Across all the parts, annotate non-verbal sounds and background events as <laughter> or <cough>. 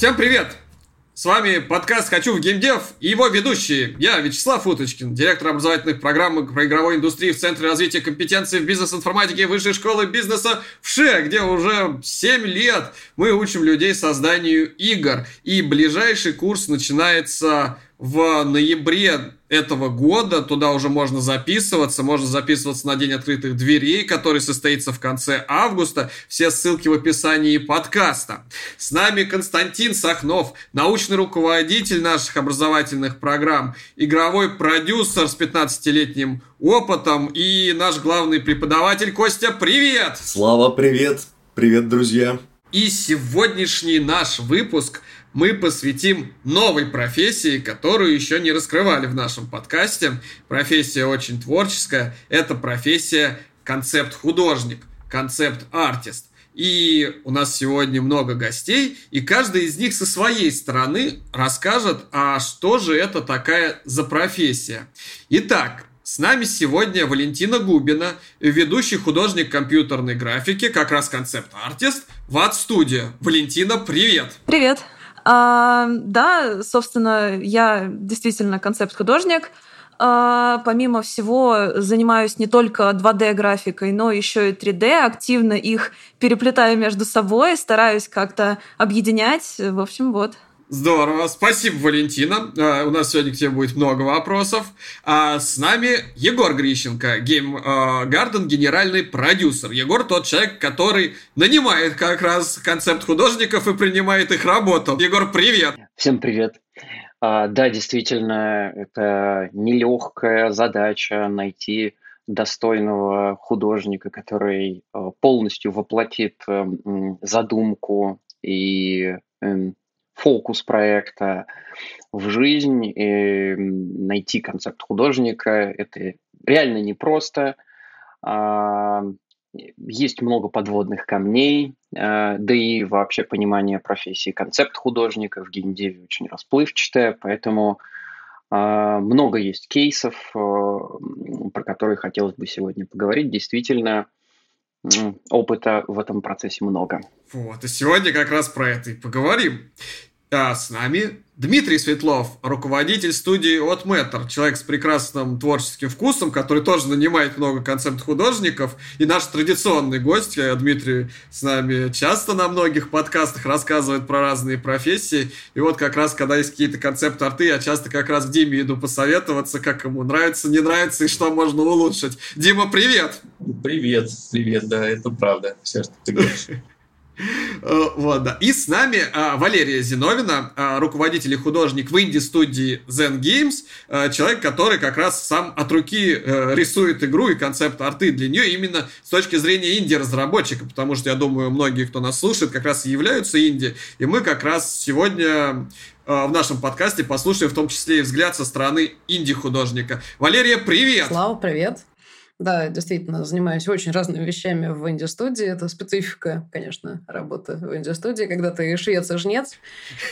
Всем привет! С вами подкаст «Хочу в геймдев» и его ведущие. Я Вячеслав Уточкин, директор образовательных программ про игровой индустрии в Центре развития компетенций в бизнес-информатике Высшей школы бизнеса в ШЕ, где уже 7 лет мы учим людей созданию игр. И ближайший курс начинается в ноябре этого года. Туда уже можно записываться. Можно записываться на День открытых дверей, который состоится в конце августа. Все ссылки в описании подкаста. С нами Константин Сахнов, научный руководитель наших образовательных программ, игровой продюсер с 15-летним опытом и наш главный преподаватель Костя. Привет! Слава, привет! Привет, друзья! И сегодняшний наш выпуск – мы посвятим новой профессии, которую еще не раскрывали в нашем подкасте. Профессия очень творческая. Это профессия концепт-художник, концепт-артист. И у нас сегодня много гостей, и каждый из них со своей стороны расскажет, а что же это такая за профессия. Итак, с нами сегодня Валентина Губина, ведущий художник компьютерной графики, как раз концепт-артист, в Art Валентина, привет! Привет! А, да, собственно, я действительно концепт-художник. А, помимо всего, занимаюсь не только 2D-графикой, но еще и 3D. Активно их переплетаю между собой, стараюсь как-то объединять. В общем, вот. Здорово. Спасибо, Валентина. Uh, у нас сегодня к тебе будет много вопросов. Uh, с нами Егор Грищенко, Game uh, Garden генеральный продюсер. Егор тот человек, который нанимает как раз концепт художников и принимает их работу. Егор, привет. Всем привет. Uh, да, действительно, это нелегкая задача найти достойного художника, который полностью воплотит задумку и эм, фокус проекта в жизнь, и найти концепт художника. Это реально непросто. А, есть много подводных камней, а, да и вообще понимание профессии концепт художника в геймдеве очень расплывчатое, поэтому а, много есть кейсов, про которые хотелось бы сегодня поговорить. Действительно, опыта в этом процессе много. Вот, и сегодня как раз про это и поговорим. А с нами Дмитрий Светлов, руководитель студии от Matter, человек с прекрасным творческим вкусом, который тоже нанимает много концепт-художников. И наш традиционный гость, э, Дмитрий, с нами часто на многих подкастах рассказывает про разные профессии. И вот как раз, когда есть какие-то концепт-арты, я часто как раз к Диме иду посоветоваться, как ему нравится, не нравится и что можно улучшить. Дима, привет! Привет, привет, да, это правда, все, что ты говоришь. Э, вот, да. И с нами а, Валерия Зиновина, а, руководитель и художник в инди-студии Zen Games, а, человек, который как раз сам от руки рисует игру и концепт арты для нее именно с точки зрения инди-разработчика, потому что, я думаю, многие, кто нас слушает, как раз и являются инди, и мы как раз сегодня в нашем подкасте послушаем в том числе и взгляд со стороны инди-художника. Валерия, привет! Слава, привет! Да, действительно, занимаюсь очень разными вещами в инди-студии. Это специфика, конечно, работы в инди-студии, когда ты швец и жнец,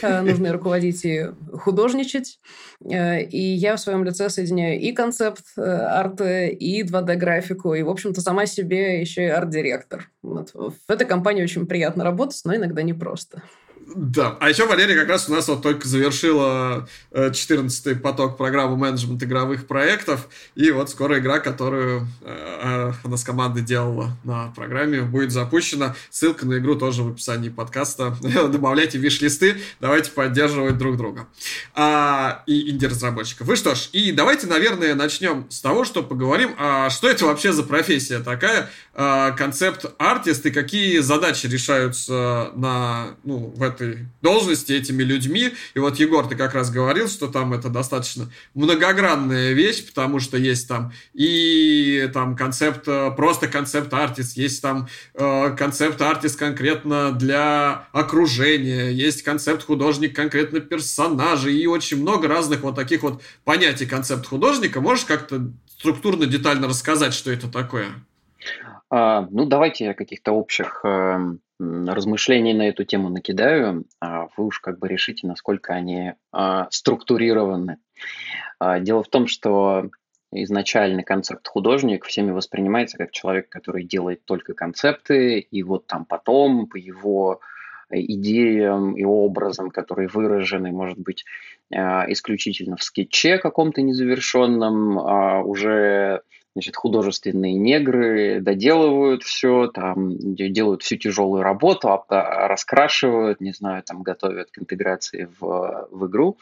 э, нужно руководить и художничать. Э, и я в своем лице соединяю и концепт э, арта, и 2D-графику, и, в общем-то, сама себе еще и арт-директор. Вот. В этой компании очень приятно работать, но иногда непросто. Да, а еще Валерия как раз у нас вот только завершила 14-й э, поток программы менеджмент игровых проектов, и вот скоро игра, которую э, она с командой делала на программе, будет запущена. Ссылка на игру тоже в описании подкаста. <laughs> Добавляйте виш-листы, давайте поддерживать друг друга. А, и инди-разработчиков. Вы что ж, и давайте, наверное, начнем с того, что поговорим, а что это вообще за профессия такая, а, концепт-артист, и какие задачи решаются на, ну, в этом этой должности этими людьми. И вот, Егор, ты как раз говорил, что там это достаточно многогранная вещь, потому что есть там и там концепт, э, просто концепт-артист, есть там э, концепт-артист конкретно для окружения, есть концепт-художник конкретно персонажей, и очень много разных вот таких вот понятий концепт-художника. Можешь как-то структурно, детально рассказать, что это такое? А, ну, давайте я каких-то общих э, размышлений на эту тему накидаю, а вы уж как бы решите, насколько они а, структурированы. А, дело в том, что изначальный концепт художник всеми воспринимается как человек, который делает только концепты, и вот там потом по его идеям и образом, которые выражены, может быть, исключительно в скетче каком-то незавершенном, а уже значит, художественные негры доделывают все, там, делают всю тяжелую работу, а, а, раскрашивают, не знаю, там, готовят к интеграции в, в игру.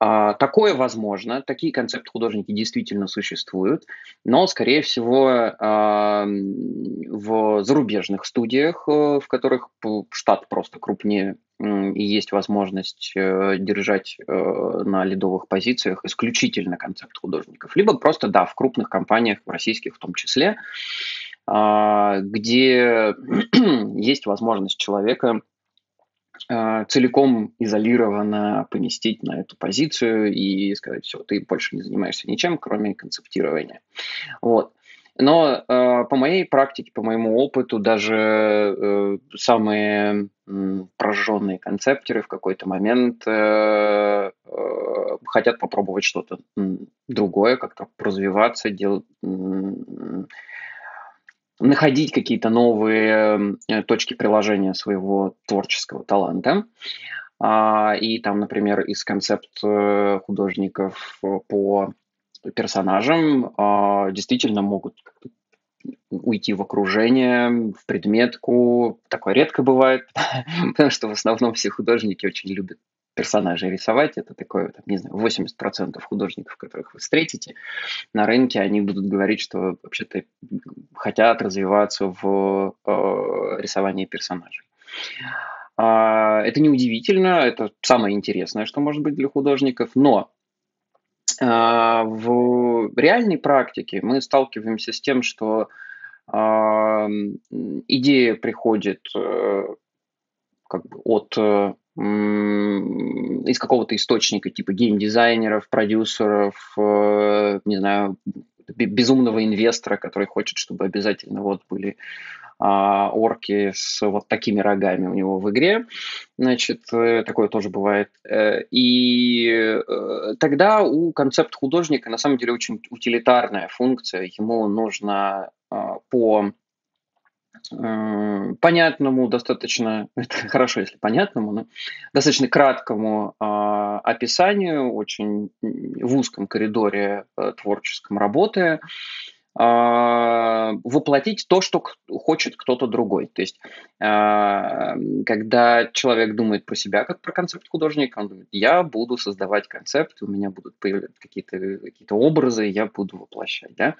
А, такое возможно, такие концепты художники действительно существуют, но, скорее всего, а, в зарубежных студиях, э, в которых штат просто крупнее и есть возможность э, держать э, на лидовых позициях исключительно концепт художников. Либо просто, да, в крупных компаниях, в российских в том числе, а, где <clears throat> есть возможность человека а, целиком изолированно поместить на эту позицию и сказать, все, ты больше не занимаешься ничем, кроме концептирования. Вот. Но э, по моей практике, по моему опыту, даже э, самые э, прожженные концептеры в какой-то момент э, э, хотят попробовать что-то другое, как-то развиваться, делать, э, находить какие-то новые э, точки приложения своего творческого таланта. А, и там, например, из концепт э, художников по персонажам э, действительно могут уйти в окружение, в предметку. Такое редко бывает, <laughs> потому что в основном все художники очень любят персонажей рисовать. Это такое, там, не знаю, 80% художников, которых вы встретите на рынке, они будут говорить, что вообще-то хотят развиваться в э, рисовании персонажей. А, это неудивительно, это самое интересное, что может быть для художников, но в реальной практике мы сталкиваемся с тем, что идея приходит э, как бы от э, из какого-то источника, типа геймдизайнеров, продюсеров, э, не знаю, безумного инвестора, который хочет, чтобы обязательно вот были а, орки с вот такими рогами у него в игре. Значит, э, такое тоже бывает. Э, и э, тогда у концепт художника на самом деле очень утилитарная функция. Ему нужно а, по понятному, достаточно, <laughs> это хорошо, если понятному, но достаточно краткому э, описанию, очень в узком коридоре э, творческом работы, а, воплотить то, что хочет кто-то другой. То есть, а, когда человек думает про себя как про концепт художника, он думает, я буду создавать концепт, у меня будут появляться какие-то какие образы, я буду воплощать. Да?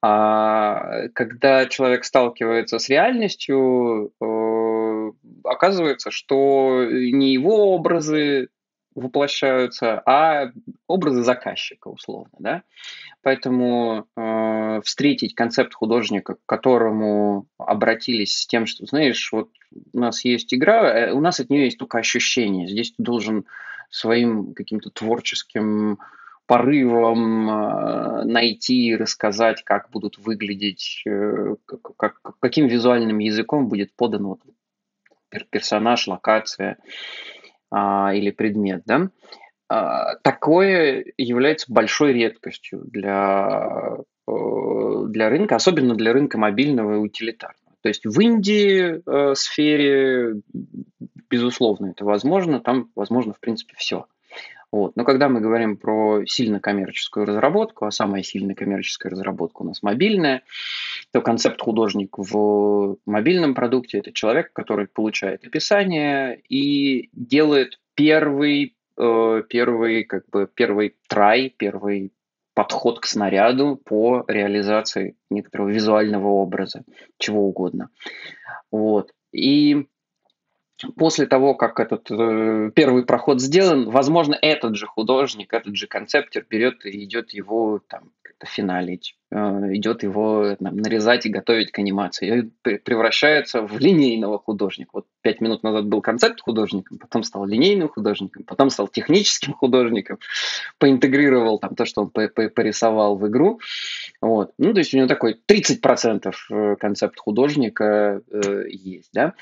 А когда человек сталкивается с реальностью, э, оказывается, что не его образы воплощаются, а образы заказчика, условно, да. Поэтому э, встретить концепт художника, к которому обратились с тем, что, знаешь, вот у нас есть игра, э, у нас от нее есть только ощущение. Здесь ты должен своим каким-то творческим порывом э, найти, рассказать, как будут выглядеть, э, как, каким визуальным языком будет подан вот персонаж, локация а, или предмет, да, а, такое является большой редкостью для, э, для рынка, особенно для рынка мобильного и утилитарного. То есть в Индии э, сфере, безусловно, это возможно, там возможно, в принципе, все. Вот. Но когда мы говорим про сильно коммерческую разработку, а самая сильная коммерческая разработка у нас мобильная, то концепт художник в мобильном продукте – это человек, который получает описание и делает первый, э, первый, как бы, первый трай, первый подход к снаряду по реализации некоторого визуального образа, чего угодно. Вот. И после того, как этот э, первый проход сделан, возможно, этот же художник, этот же концептер берет и идет его там финалить, э, идет его там, нарезать и готовить к анимации, и превращается в линейного художника. Вот пять минут назад был концепт художником, потом стал линейным художником, потом стал техническим художником, поинтегрировал там то, что он порисовал в игру. Вот. Ну, то есть у него такой 30% э, концепт художника э, есть, да.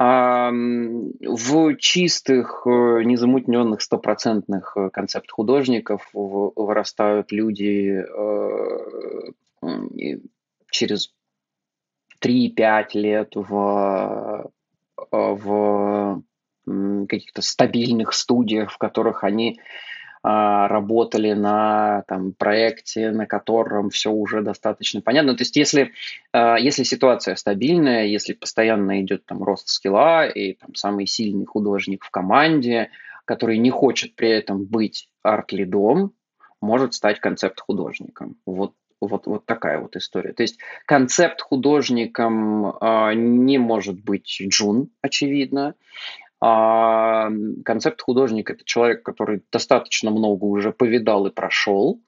В чистых, э, незамутненных, стопроцентных э, концепт художников вырастают люди э, через 3-5 лет в в каких-то стабильных студиях, в которых они работали на там, проекте, на котором все уже достаточно понятно. То есть если, а, если ситуация стабильная, если постоянно идет там, рост скилла и там, самый сильный художник в команде, который не хочет при этом быть арт-лидом, может стать концепт-художником. Вот вот, вот такая вот история. То есть концепт художником э, не может быть Джун, очевидно. А концепт художника – это человек, который достаточно много уже повидал и прошел.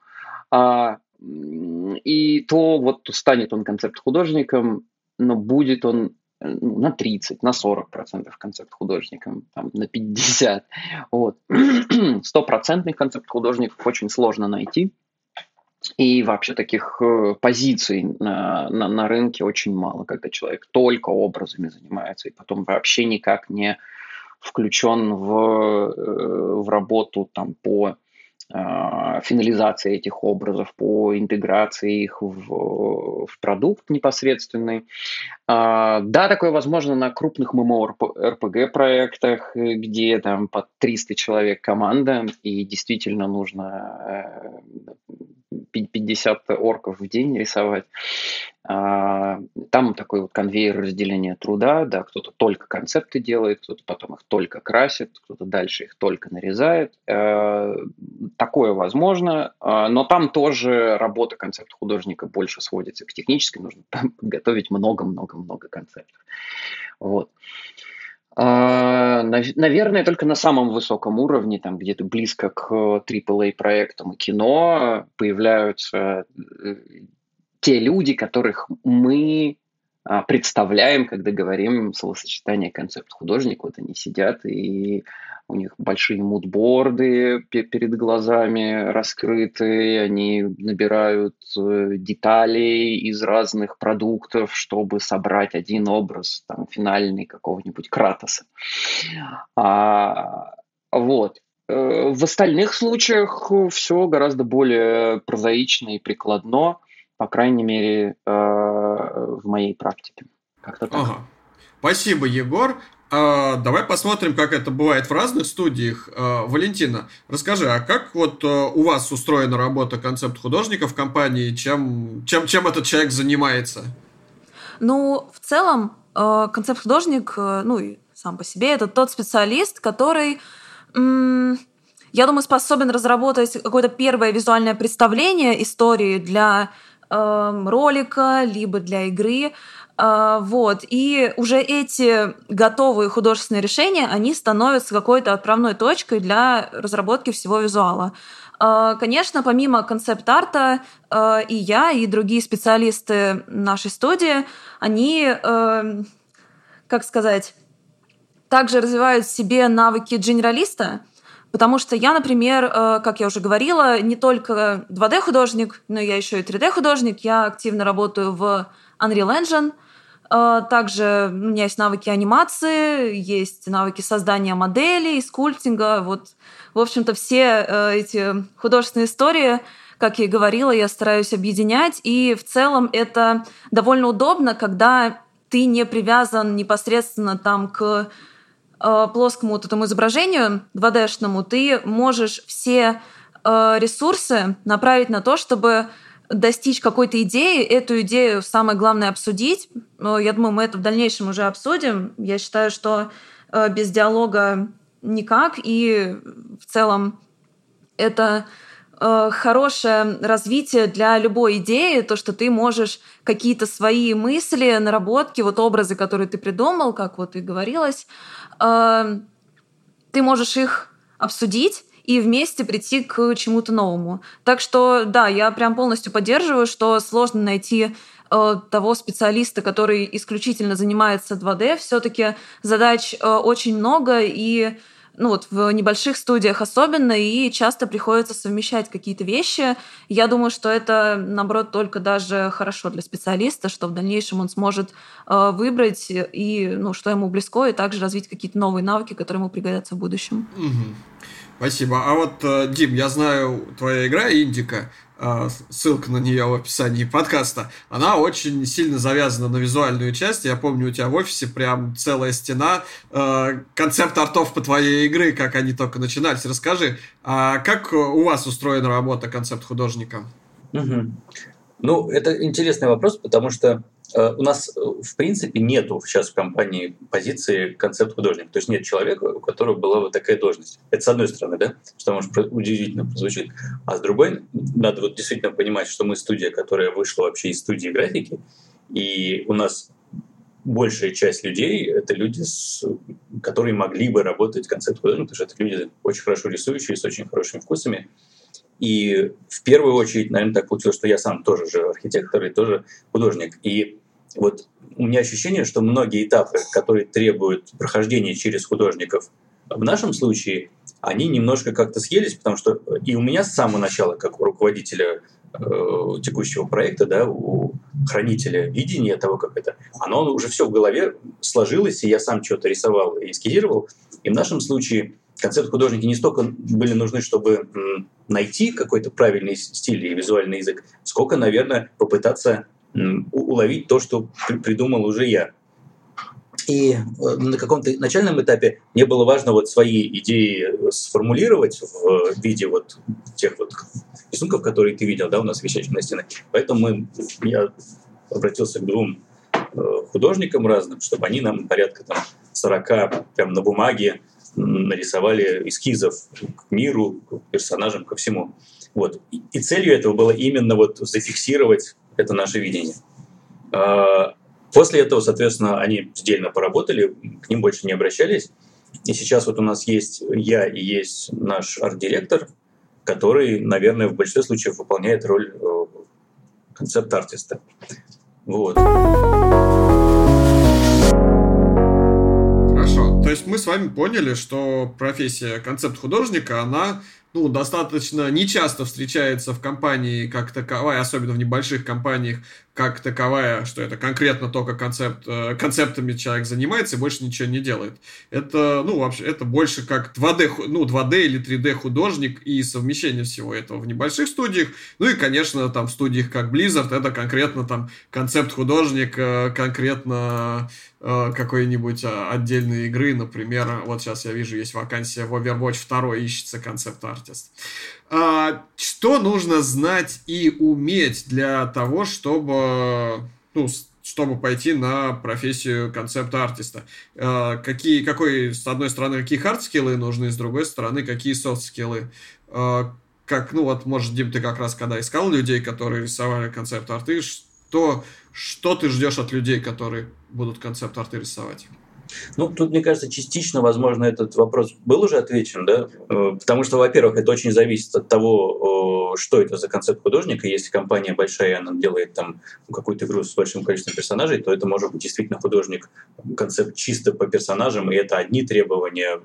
А, и то вот станет он концепт художником, но будет он ну, на 30, на 40 процентов концепт художником, там, на 50. Вот. <clears throat> Стопроцентных концепт художников очень сложно найти. И вообще таких э, позиций на, на, на рынке очень мало, когда человек только образами занимается и потом вообще никак не включен в, э, в работу там, по а, финализации этих образов, по интеграции их в, в продукт непосредственный. А, да, такое возможно на крупных ММО-РПГ проектах, где там под 300 человек команда, и действительно нужно 50 э, орков в день рисовать. А, там такой вот конвейер разделения труда, да, кто-то только концепты делает, кто-то потом их только красит, кто-то дальше их только нарезает. Э, такое возможно, а, но там тоже работа концепт художника больше сводится к технической, нужно <laughs> подготовить много-много-много концептов. Вот. А, наверное, только на самом высоком уровне, там где-то близко к AAA проектам и кино, появляются э, те люди, которых мы а, представляем, когда говорим словосочетание концепт художник. Вот они сидят, и у них большие мудборды перед глазами раскрыты, они набирают э, детали из разных продуктов, чтобы собрать один образ там, финальный какого-нибудь Кратоса. А, вот. Э, в остальных случаях все гораздо более прозаично и прикладно по крайней мере, э, в моей практике. Как-то так. Ага. Спасибо, Егор. А, давай посмотрим, как это бывает в разных студиях. А, Валентина, расскажи, а как вот а, у вас устроена работа концепт художника в компании? Чем, чем, чем этот человек занимается? Ну, в целом, э, концепт художник, э, ну и сам по себе, это тот специалист, который я думаю, способен разработать какое-то первое визуальное представление истории для Эм, ролика, либо для игры. Э, вот. И уже эти готовые художественные решения, они становятся какой-то отправной точкой для разработки всего визуала. Э, конечно, помимо концепт-арта, э, и я, и другие специалисты нашей студии, они, эм, как сказать, также развивают в себе навыки генералиста – Потому что я, например, э, как я уже говорила, не только 2D-художник, но я еще и 3D-художник. Я активно работаю в Unreal Engine. Э, также у меня есть навыки анимации, есть навыки создания моделей, скульптинга. Вот, в общем-то, все э, эти художественные истории, как я и говорила, я стараюсь объединять. И в целом это довольно удобно, когда ты не привязан непосредственно там к плоскому вот этому изображению 2D-шному, ты можешь все э, ресурсы направить на то, чтобы достичь какой-то идеи, эту идею самое главное обсудить. Я думаю, мы это в дальнейшем уже обсудим. Я считаю, что э, без диалога никак, и в целом это хорошее развитие для любой идеи, то, что ты можешь какие-то свои мысли, наработки, вот образы, которые ты придумал, как вот и говорилось, Эм, ты можешь их обсудить и вместе прийти к чему-то новому. Так что, да, я прям полностью поддерживаю, что сложно найти э, того специалиста, который исключительно занимается 2D. Все-таки задач э, очень много, и ну вот в небольших студиях особенно, и часто приходится совмещать какие-то вещи. Я думаю, что это, наоборот, только даже хорошо для специалиста, что в дальнейшем он сможет э, выбрать и, ну, что ему близко, и также развить какие-то новые навыки, которые ему пригодятся в будущем. Угу. Спасибо. А вот, э, Дим, я знаю, твоя игра Индика, ссылка на нее в описании подкаста, она очень сильно завязана на визуальную часть. Я помню, у тебя в офисе прям целая стена э, концепт артов по твоей игры, как они только начинались. Расскажи, а как у вас устроена работа концепт художника? Угу. Ну, это интересный вопрос, потому что у нас, э, в принципе, нету сейчас в компании позиции концепт художник. То есть нет человека, у которого была вот такая должность. Это с одной стороны, да, что может удивительно прозвучит. А с другой, надо вот действительно понимать, что мы студия, которая вышла вообще из студии графики, и у нас большая часть людей — это люди, с, которые могли бы работать концепт художник, потому что это люди очень хорошо рисующие, с очень хорошими вкусами. И в первую очередь, наверное, так получилось, что я сам тоже же архитектор и тоже художник. И вот у меня ощущение, что многие этапы, которые требуют прохождения через художников, в нашем случае они немножко как-то съелись, потому что и у меня с самого начала, как у руководителя э, текущего проекта, да, у хранителя видения того, как это, оно уже все в голове сложилось, и я сам что-то рисовал и эскизировал. И в нашем случае концепт художники не столько были нужны, чтобы найти какой-то правильный стиль и визуальный язык, сколько, наверное, попытаться уловить то, что придумал уже я. И э, на каком-то начальном этапе мне было важно вот свои идеи сформулировать в виде вот тех вот рисунков, которые ты видел, да, у нас висящих на стене. Поэтому мы, я обратился к двум э, художникам разным, чтобы они нам порядка там 40 прям на бумаге нарисовали эскизов к миру, к персонажам, ко всему. Вот. И целью этого было именно вот зафиксировать это наше видение. А, после этого, соответственно, они сдельно поработали, к ним больше не обращались. И сейчас вот у нас есть я и есть наш арт-директор, который, наверное, в большинстве случаев выполняет роль э, концепт-артиста. Вот. С вами поняли, что профессия концепт-художника, она ну, достаточно нечасто встречается в компании как таковая, особенно в небольших компаниях, как таковая, что это конкретно только концепт, э, концептами человек занимается и больше ничего не делает. Это, ну, вообще, это больше как 2D, ну, 2D или 3D художник и совмещение всего этого в небольших студиях. Ну и, конечно, там в студиях как Blizzard это конкретно там концепт художник, э, конкретно какой-нибудь э, отдельной игры, например, вот сейчас я вижу, есть вакансия в Overwatch 2, ищется концепт-артист. А, что нужно знать и уметь для того, чтобы, ну, чтобы пойти на профессию концепт-артиста? А, какие, какой, с одной стороны, какие хард-скиллы нужны, с другой стороны, какие софт-скиллы? Как, ну вот, может, Дим, ты как раз когда искал людей, которые рисовали концепт-арты, что что ты ждешь от людей, которые будут концепт-арты рисовать? Ну, тут, мне кажется, частично, возможно, этот вопрос был уже отвечен, да, э, потому что, во-первых, это очень зависит от того, что это за концепт художника. Если компания большая, она делает там какую-то игру с большим количеством персонажей, то это может быть действительно художник, концепт чисто по персонажам, и это одни требования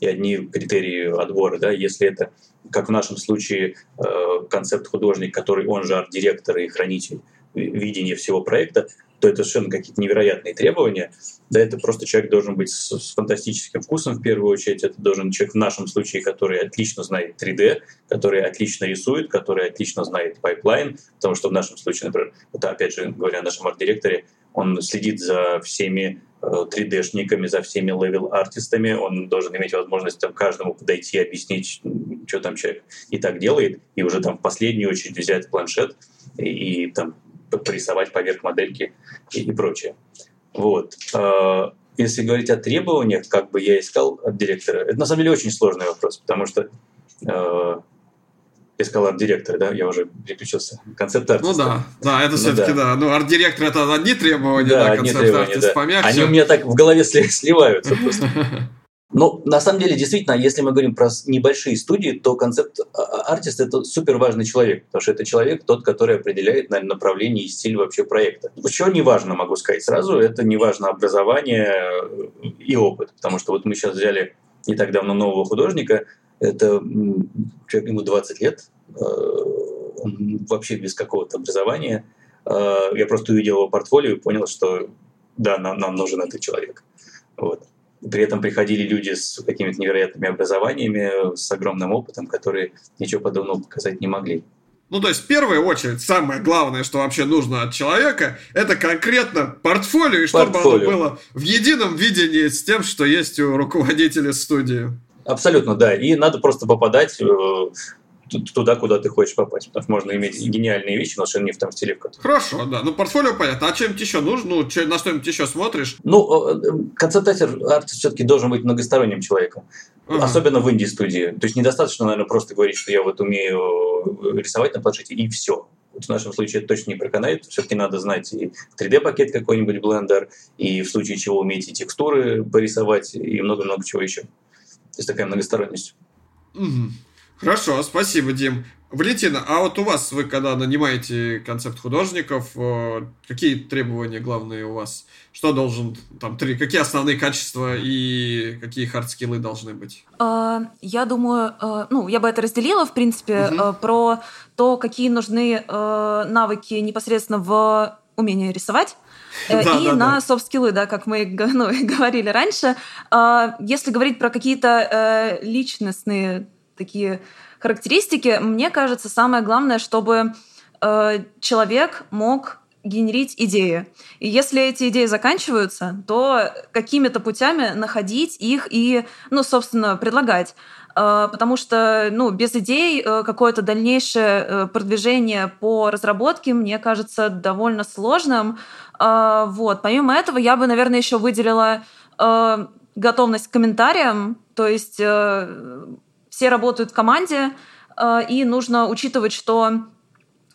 и одни критерии отбора, да, если это, как в нашем случае, э, концепт художник, который он же арт-директор и хранитель видения всего проекта, то это совершенно какие-то невероятные требования. Да, это просто человек должен быть с, с фантастическим вкусом в первую очередь. Это должен человек в нашем случае, который отлично знает 3D, который отлично рисует, который отлично знает pipeline, потому что в нашем случае, например, это опять же говоря о нашем арт-директоре, он следит за всеми 3D-шниками, э, за всеми level-артистами, он должен иметь возможность там, каждому подойти, объяснить, что там человек и так делает, и уже там в последнюю очередь взять планшет и, и там порисовать поверх модельки и, и прочее. Вот. А, если говорить о требованиях, как бы я искал от директора, это на самом деле очень сложный вопрос, потому что э, искал арт-директора, да, я уже переключился. Концепт артиста. Ну да, да, это ну, все-таки да. да. Ну, арт-директор это одни требования, да, да концепт артист да. помягче. Они у меня так в голове сливаются просто. <laughs> Но на самом деле, действительно, если мы говорим про небольшие студии, то концепт а, а, артист – это супер важный человек, потому что это человек тот, который определяет наверное, направление и стиль вообще проекта. Еще не важно, могу сказать сразу, это не важно образование э, и опыт, потому что вот мы сейчас взяли не так давно нового художника, это человек, ему 20 лет, э, он вообще без какого-то образования. Э, я просто увидел его портфолио и понял, что да, нам, нам нужен этот человек. Вот. При этом приходили люди с какими-то невероятными образованиями, с огромным опытом, которые ничего подобного показать не могли. Ну, то есть, в первую очередь, самое главное, что вообще нужно от человека, это конкретно портфолио, и чтобы портфолио. оно было в едином видении с тем, что есть у руководителя студии. Абсолютно, да. И надо просто попадать э, туда, куда ты хочешь попасть. Потому что можно иметь гениальные вещи, но совершенно не в том стиле, в котором... Хорошо, да. Ну, портфолио понятно. А чем-нибудь еще нужно? Ну, че, на что-нибудь еще смотришь? Ну, э, концепт-артист все-таки должен быть многосторонним человеком. Uh-huh. Особенно в инди-студии. То есть недостаточно, наверное, просто говорить, что я вот умею рисовать на планшете, и все. Вот в нашем случае это точно не проканает. Все-таки надо знать и 3D-пакет какой-нибудь, Blender, и в случае чего уметь и текстуры порисовать, и много-много чего еще. То есть такая многосторонность. Угу. Хорошо, спасибо, Дим. Валентина, а вот у вас, вы когда нанимаете концепт художников, э, какие требования главные у вас? Что должен, там, три, какие основные качества и какие хардскиллы должны быть? А, я думаю, э, ну, я бы это разделила, в принципе, угу. про то, какие нужны навыки непосредственно в умении рисовать. Да, и да, на софт-скиллы, да, как мы <laughs> ну, говорили раньше. А, если говорить про какие-то личностные такие характеристики, мне кажется, самое главное, чтобы э, человек мог генерить идеи. И если эти идеи заканчиваются, то какими-то путями находить их и, ну, собственно, предлагать. Э, потому что, ну, без идей э, какое-то дальнейшее э, продвижение по разработке, мне кажется, довольно сложным. Вот. Помимо этого, я бы, наверное, еще выделила готовность к комментариям, то есть все работают в команде, э, и нужно учитывать, что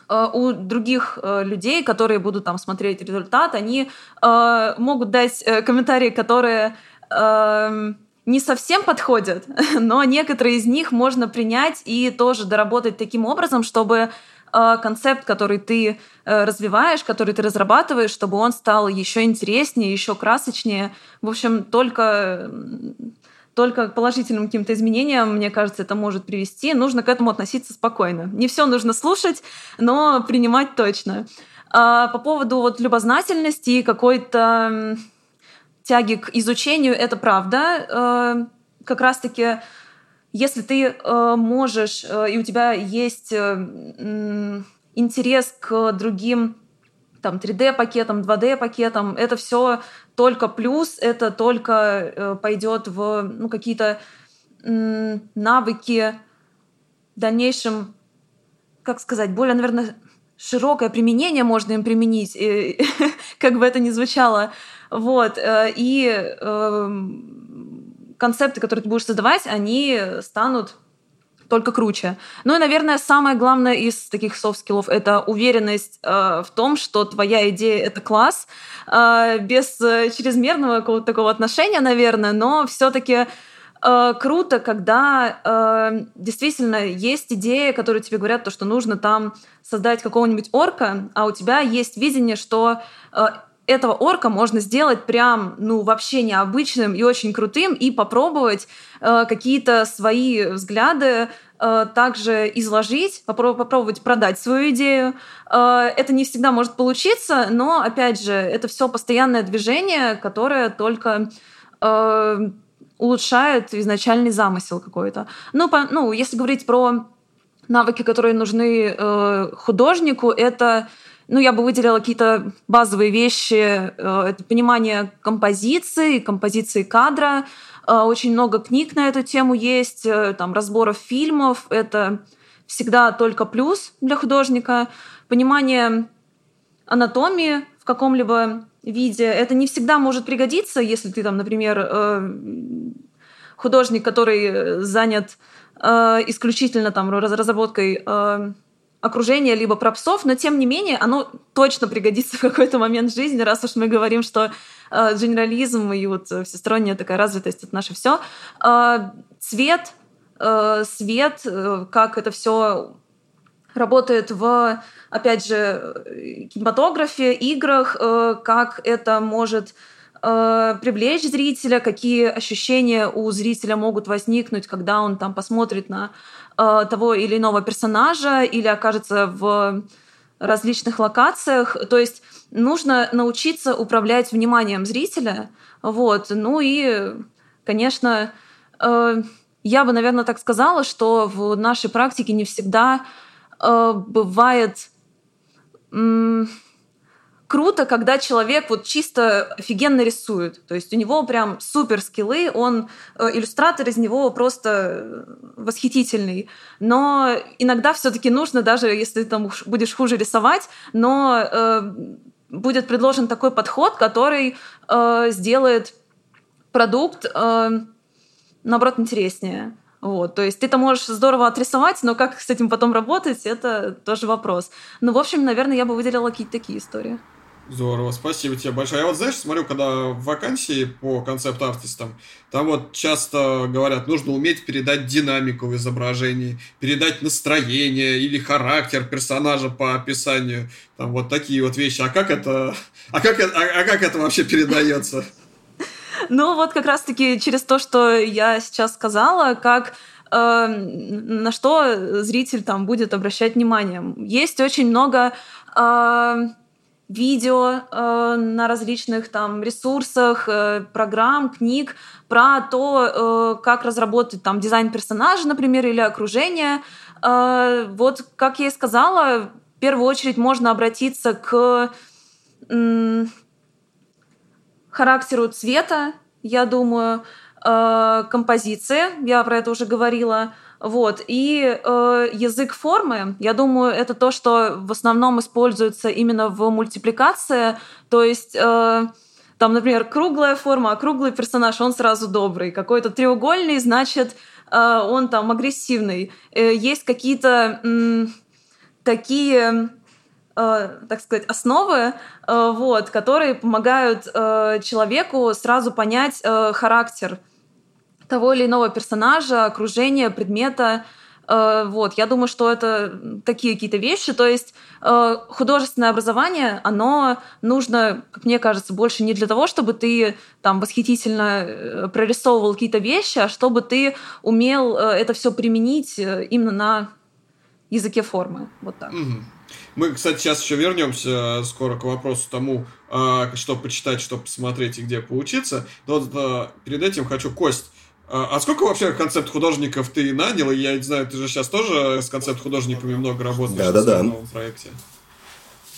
э, у других э, людей, которые будут там смотреть результат, они могут дать комментарии, которые эм, не совсем подходят, <laughs> но некоторые из них можно принять и тоже доработать таким образом, чтобы концепт, который ты развиваешь, который ты разрабатываешь, чтобы он стал еще интереснее, еще красочнее. В общем, только только к положительным каким-то изменениям, мне кажется, это может привести. Нужно к этому относиться спокойно. Не все нужно слушать, но принимать точно. А по поводу вот любознательности и какой-то тяги к изучению, это правда. А, как раз-таки, если ты а, можешь, а, и у тебя есть интерес к другим там 3D-пакетом, 2D-пакетом, это все только плюс, это только э, пойдет в ну, какие-то э, навыки в дальнейшем, как сказать, более, наверное, широкое применение можно им применить, и, <laughs> как бы это ни звучало. Вот. Э, и э, концепты, которые ты будешь создавать, они станут только круче. Ну и, наверное, самое главное из таких софт-скиллов — это уверенность э, в том, что твоя идея — это класс, э, без э, чрезмерного какого-то такого отношения, наверное, но все таки э, круто, когда э, действительно есть идеи, которые тебе говорят, то, что нужно там создать какого-нибудь орка, а у тебя есть видение, что э, этого орка можно сделать прям, ну, вообще необычным и очень крутым, и попробовать э, какие-то свои взгляды э, также изложить, попро- попробовать продать свою идею. Э, это не всегда может получиться, но, опять же, это все постоянное движение, которое только э, улучшает изначальный замысел какой-то. Ну, по, ну, если говорить про навыки, которые нужны э, художнику, это ну, я бы выделила какие-то базовые вещи. Это понимание композиции, композиции кадра. Э, очень много книг на эту тему есть, э, там, разборов фильмов. Это всегда только плюс для художника. Понимание анатомии в каком-либо виде. Это не всегда может пригодиться, если ты там, например, художник, который занят исключительно там разработкой окружение, либо про псов, но тем не менее оно точно пригодится в какой-то момент жизни, раз уж мы говорим, что э, генерализм и вот всесторонняя такая развитость — это наше все. Э, цвет, э, свет, э, как это все работает в, опять же, кинематографе, играх, э, как это может э, привлечь зрителя, какие ощущения у зрителя могут возникнуть, когда он там посмотрит на э, того или иного персонажа или окажется в различных локациях. То есть нужно научиться управлять вниманием зрителя. Вот. Ну и конечно, э, я бы, наверное, так сказала, что в нашей практике не всегда э, бывает круто, когда человек вот чисто офигенно рисует. То есть у него прям супер скиллы, он э, иллюстратор из него просто восхитительный. Но иногда все-таки нужно, даже если ты там будешь хуже рисовать, но э, будет предложен такой подход, который э, сделает продукт, э, наоборот, интереснее. Вот, то есть ты-то можешь здорово отрисовать, но как с этим потом работать, это тоже вопрос. Ну, в общем, наверное, я бы выделила какие-то такие истории. Здорово, спасибо тебе большое. Я вот, знаешь, смотрю, когда вакансии по концепт-артистам, там вот часто говорят, нужно уметь передать динамику в изображении, передать настроение или характер персонажа по описанию. Там вот такие вот вещи. А как это, а как, а, а как это вообще передается? Ну вот как раз-таки через то, что я сейчас сказала, как э, на что зритель там будет обращать внимание. Есть очень много э, видео э, на различных там ресурсах, э, программ, книг про то, э, как разработать там дизайн персонажа, например, или окружение. Э, вот, как я и сказала, в первую очередь можно обратиться к э, характеру цвета, я думаю, э, композиции, я про это уже говорила, вот. И э, язык формы, я думаю, это то, что в основном используется именно в мультипликации. То есть э, там, например, круглая форма, а круглый персонаж, он сразу добрый. Какой-то треугольный, значит, э, он там агрессивный. Э, есть какие-то такие э, так сказать, основы, вот, которые помогают человеку сразу понять характер того или иного персонажа, окружения, предмета. Э, вот, я думаю, что это такие какие-то вещи. То есть э, художественное образование, оно нужно, как мне кажется, больше не для того, чтобы ты там восхитительно э, прорисовывал какие-то вещи, а чтобы ты умел это все применить именно на языке формы. Вот так. Мы, кстати, сейчас еще вернемся скоро к вопросу тому, что почитать, что посмотреть и где поучиться. Но перед этим хочу, Кость, а, а сколько вообще концепт-художников ты нанял? Я не знаю, ты же сейчас тоже с концепт-художниками много работаешь да, да, да. новом проекте.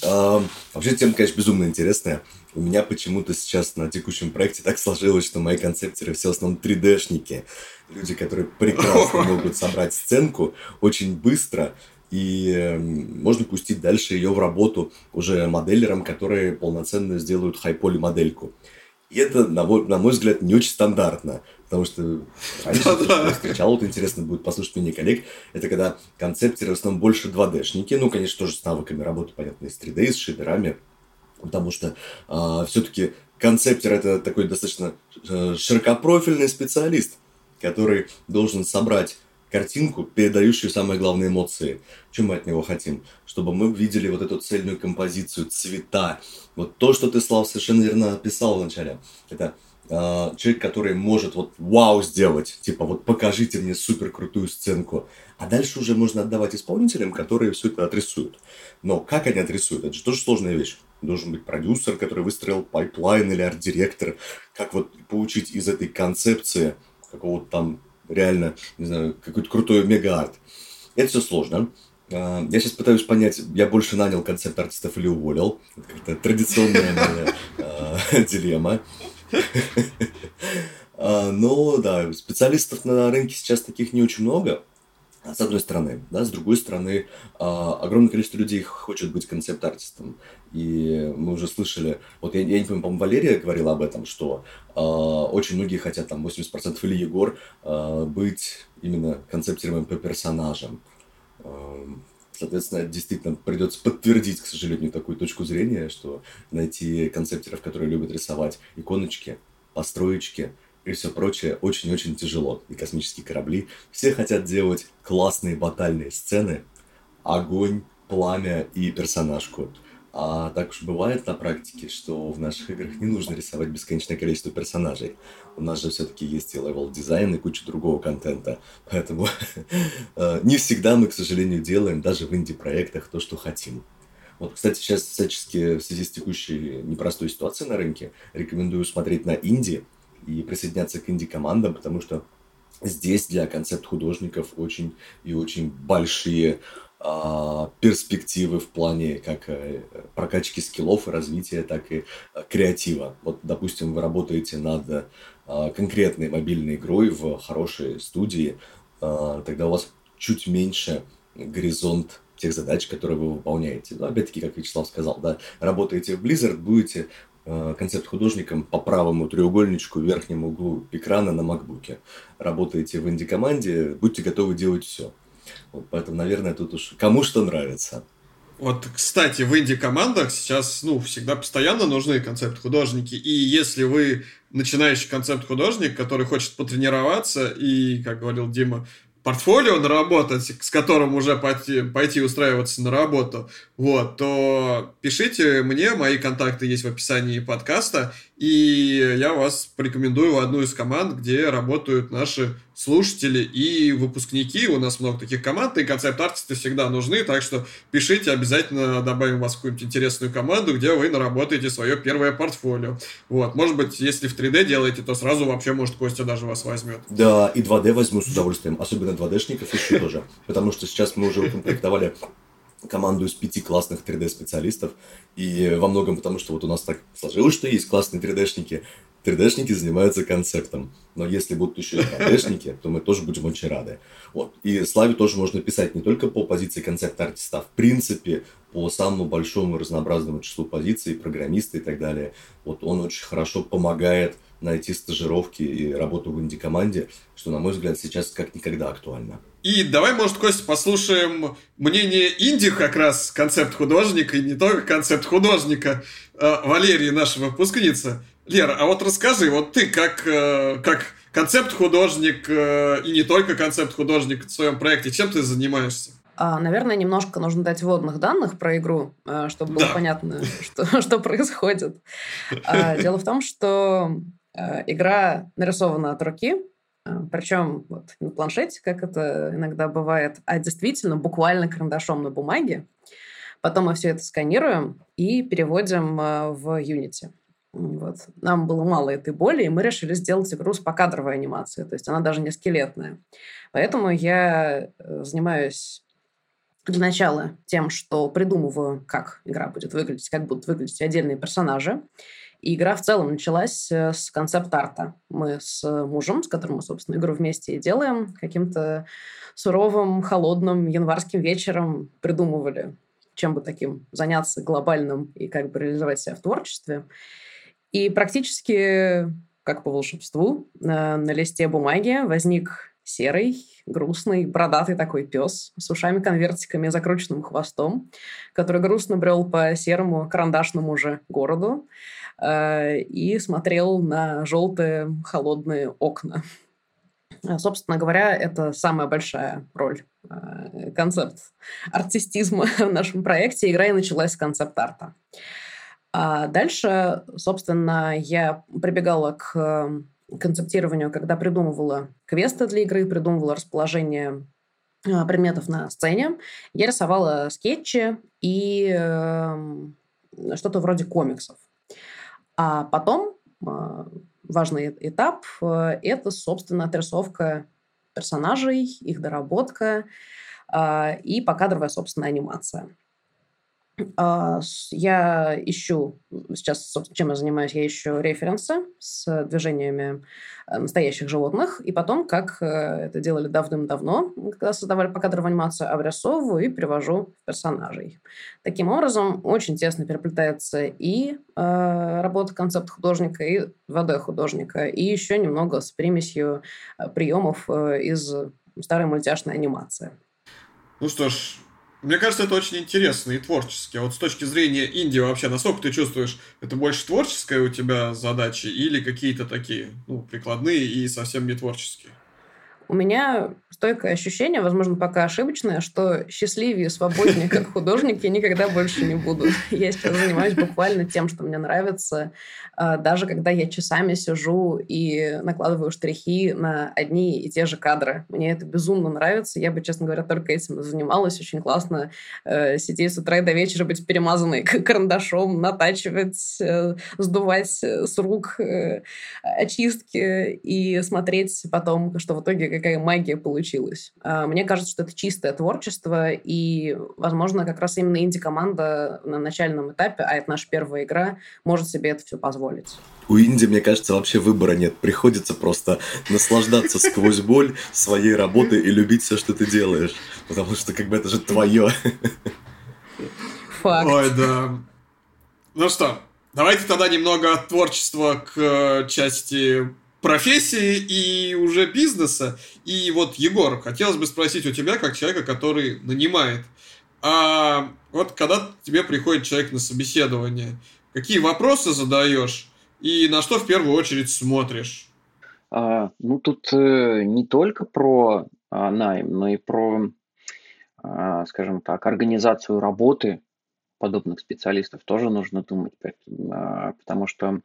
А, вообще тема, конечно, безумно интересная. У меня почему-то сейчас на текущем проекте так сложилось, что мои концептеры все в основном 3D-шники. Люди, которые прекрасно <laughs> могут собрать сценку очень быстро, и эм, можно пустить дальше ее в работу уже моделерам, которые полноценно сделают хай-поли модельку. И это, на мой, на мой взгляд, не очень стандартно. Потому что раньше я встречал, вот интересно будет послушать мнение коллег, это когда концептеры в основном больше 2D-шники, ну, конечно, тоже с навыками работы, понятно, с 3D, с шейдерами, потому что э, а, все-таки концептер это такой достаточно э, широкопрофильный специалист, который должен собрать картинку, передающую самые главные эмоции. Чем мы от него хотим? Чтобы мы видели вот эту цельную композицию, цвета. Вот то, что ты, Слав, совершенно верно описал вначале. Это э, человек, который может вот вау сделать, типа вот покажите мне супер крутую сценку, а дальше уже можно отдавать исполнителям, которые все это отрисуют. Но как они отрисуют? Это же тоже сложная вещь. Должен быть продюсер, который выстроил пайплайн или арт-директор. Как вот получить из этой концепции какого-то там реально, не знаю, какой-то крутой мега-арт. Это все сложно. А, я сейчас пытаюсь понять, я больше нанял концепт артистов или уволил. Это традиционная моя а, <laughs> дилемма. А, но да, специалистов на рынке сейчас таких не очень много. С одной стороны, да, с другой стороны, огромное количество людей хочет быть концепт-артистом. И мы уже слышали, вот я, я не помню, по-моему, Валерия говорила об этом, что э, очень многие хотят, там, 80% или Егор, быть именно концептером по персонажам. Соответственно, действительно придется подтвердить, к сожалению, такую точку зрения, что найти концептеров, которые любят рисовать иконочки, построечки и все прочее, очень-очень тяжело. И космические корабли. Все хотят делать классные батальные сцены, огонь, пламя и персонажку. А так уж бывает на практике, что в наших играх не нужно рисовать бесконечное количество персонажей. У нас же все-таки есть и level design, и куча другого контента. Поэтому <laughs> э, не всегда мы, к сожалению, делаем даже в инди-проектах то, что хотим. Вот, кстати, сейчас всячески в связи с текущей непростой ситуацией на рынке рекомендую смотреть на инди, и присоединяться к инди-командам, потому что здесь для концепт-художников очень и очень большие перспективы в плане как э, прокачки скиллов и развития, так и а, креатива. Вот, допустим, вы работаете над а, конкретной мобильной игрой в хорошей студии, тогда у вас чуть меньше горизонт тех задач, которые вы выполняете. Но опять-таки, как Вячеслав сказал, да, работаете в Blizzard, будете концепт-художником по правому треугольничку в верхнем углу экрана на макбуке. Работаете в инди-команде, будьте готовы делать все. Вот поэтому, наверное, тут уж кому что нравится. Вот, кстати, в инди-командах сейчас, ну, всегда постоянно нужны концепт-художники. И если вы начинающий концепт-художник, который хочет потренироваться и, как говорил Дима, портфолио наработать, с которым уже пойти, пойти устраиваться на работу, вот, то пишите мне, мои контакты есть в описании подкаста, и я вас порекомендую в одну из команд, где работают наши слушатели и выпускники. У нас много таких команд, и концепт-артисты всегда нужны, так что пишите, обязательно добавим вас в какую-нибудь интересную команду, где вы наработаете свое первое портфолио. Вот, может быть, если в 3D делаете, то сразу вообще, может, Костя даже вас возьмет. Да, и 2D возьму с удовольствием, особенно 2D-шников еще тоже, потому что сейчас мы уже укомплектовали команду из пяти классных 3D-специалистов. И во многом потому, что вот у нас так сложилось, что есть классные 3D-шники. 3D-шники занимаются концептом. Но если будут еще и 2D-шники, то мы тоже будем очень рады. Вот. И Славе тоже можно писать не только по позиции концепт-артиста, а в принципе по самому большому разнообразному числу позиций, программисты и так далее. Вот он очень хорошо помогает найти стажировки и работу в инди-команде, что, на мой взгляд, сейчас как никогда актуально. И давай, может, Костя, послушаем мнение инди как раз концепт художника, и не только концепт художника э, Валерии, нашего выпускницы. Лера, а вот расскажи, вот ты как, э, как концепт художник э, и не только концепт художник в своем проекте, чем ты занимаешься? А, наверное, немножко нужно дать вводных данных про игру, э, чтобы было да. понятно, <laughs> что, что происходит. А, <laughs> дело в том, что игра нарисована от руки, причем вот на планшете, как это иногда бывает, а действительно буквально карандашом на бумаге. Потом мы все это сканируем и переводим в Unity. Вот. Нам было мало этой боли, и мы решили сделать игру с покадровой анимацией, то есть она даже не скелетная. Поэтому я занимаюсь для начала тем, что придумываю, как игра будет выглядеть, как будут выглядеть отдельные персонажи. И игра в целом началась э, с концепт-арта. Мы с мужем, с которым мы, собственно, игру вместе и делаем, каким-то суровым, холодным январским вечером придумывали, чем бы таким заняться глобальным и как бы реализовать себя в творчестве. И практически, как по волшебству, на, листе бумаги возник серый, грустный, бородатый такой пес с ушами-конвертиками и закрученным хвостом, который грустно брел по серому карандашному же городу. Э, и смотрел на желтые холодные окна. Э, собственно говоря, это самая большая роль, э, концепт артистизма <laughs> в нашем проекте. Игра и началась с концепт-арта. А дальше, собственно, я прибегала к концептированию, когда придумывала квесты для игры, придумывала расположение предметов на сцене. Я рисовала скетчи и эм, что-то вроде комиксов. А потом а, важный этап э, – это, собственно, отрисовка персонажей, их доработка и покадровая, собственно, анимация. А, я ищу, сейчас, чем я занимаюсь, я ищу референсы с движениями э, настоящих животных, и потом, как э, это делали давным-давно, когда создавали покадровую анимацию, обрисовываю и привожу персонажей. Таким образом, очень тесно переплетается и э, работа концепт художника, и 2D-художника, и еще немного с примесью э, приемов из старой мультяшной анимации. Ну что ж, мне кажется, это очень интересно и творчески. А вот с точки зрения Индии вообще, насколько ты чувствуешь, это больше творческая у тебя задача или какие-то такие, ну, прикладные и совсем не творческие? У меня стойкое ощущение, возможно, пока ошибочное, что счастливее свободнее как <laughs> художник я никогда больше не буду. <laughs> Я сейчас занимаюсь буквально тем, что мне нравится, а, даже когда я часами сижу и накладываю штрихи на одни и те же кадры. Мне это безумно нравится. Я бы, честно говоря, только этим занималась. Очень классно э, сидеть с утра и до вечера, быть перемазанной карандашом, натачивать, э, сдувать с рук э, очистки и смотреть потом, что в итоге какая магия получилась. А, мне кажется, что это чистое творчество, и, возможно, как раз именно инди-команда на начальном этапе, а это наша первая игра, может себе это все позволить. У инди, мне кажется, вообще выбора нет. Приходится просто наслаждаться сквозь боль своей работы и любить все, что ты делаешь. Потому что как бы это же твое. Факт. Ой, да. Ну что, давайте тогда немного от творчества к э, части профессии и уже бизнеса. И вот, Егор, хотелось бы спросить у тебя, как человека, который нанимает. А вот когда тебе приходит человек на собеседование, какие вопросы задаешь и на что в первую очередь смотришь? А, ну, тут э, не только про а, найм, но и про, а, скажем так, организацию работы подобных специалистов тоже нужно думать, а, потому что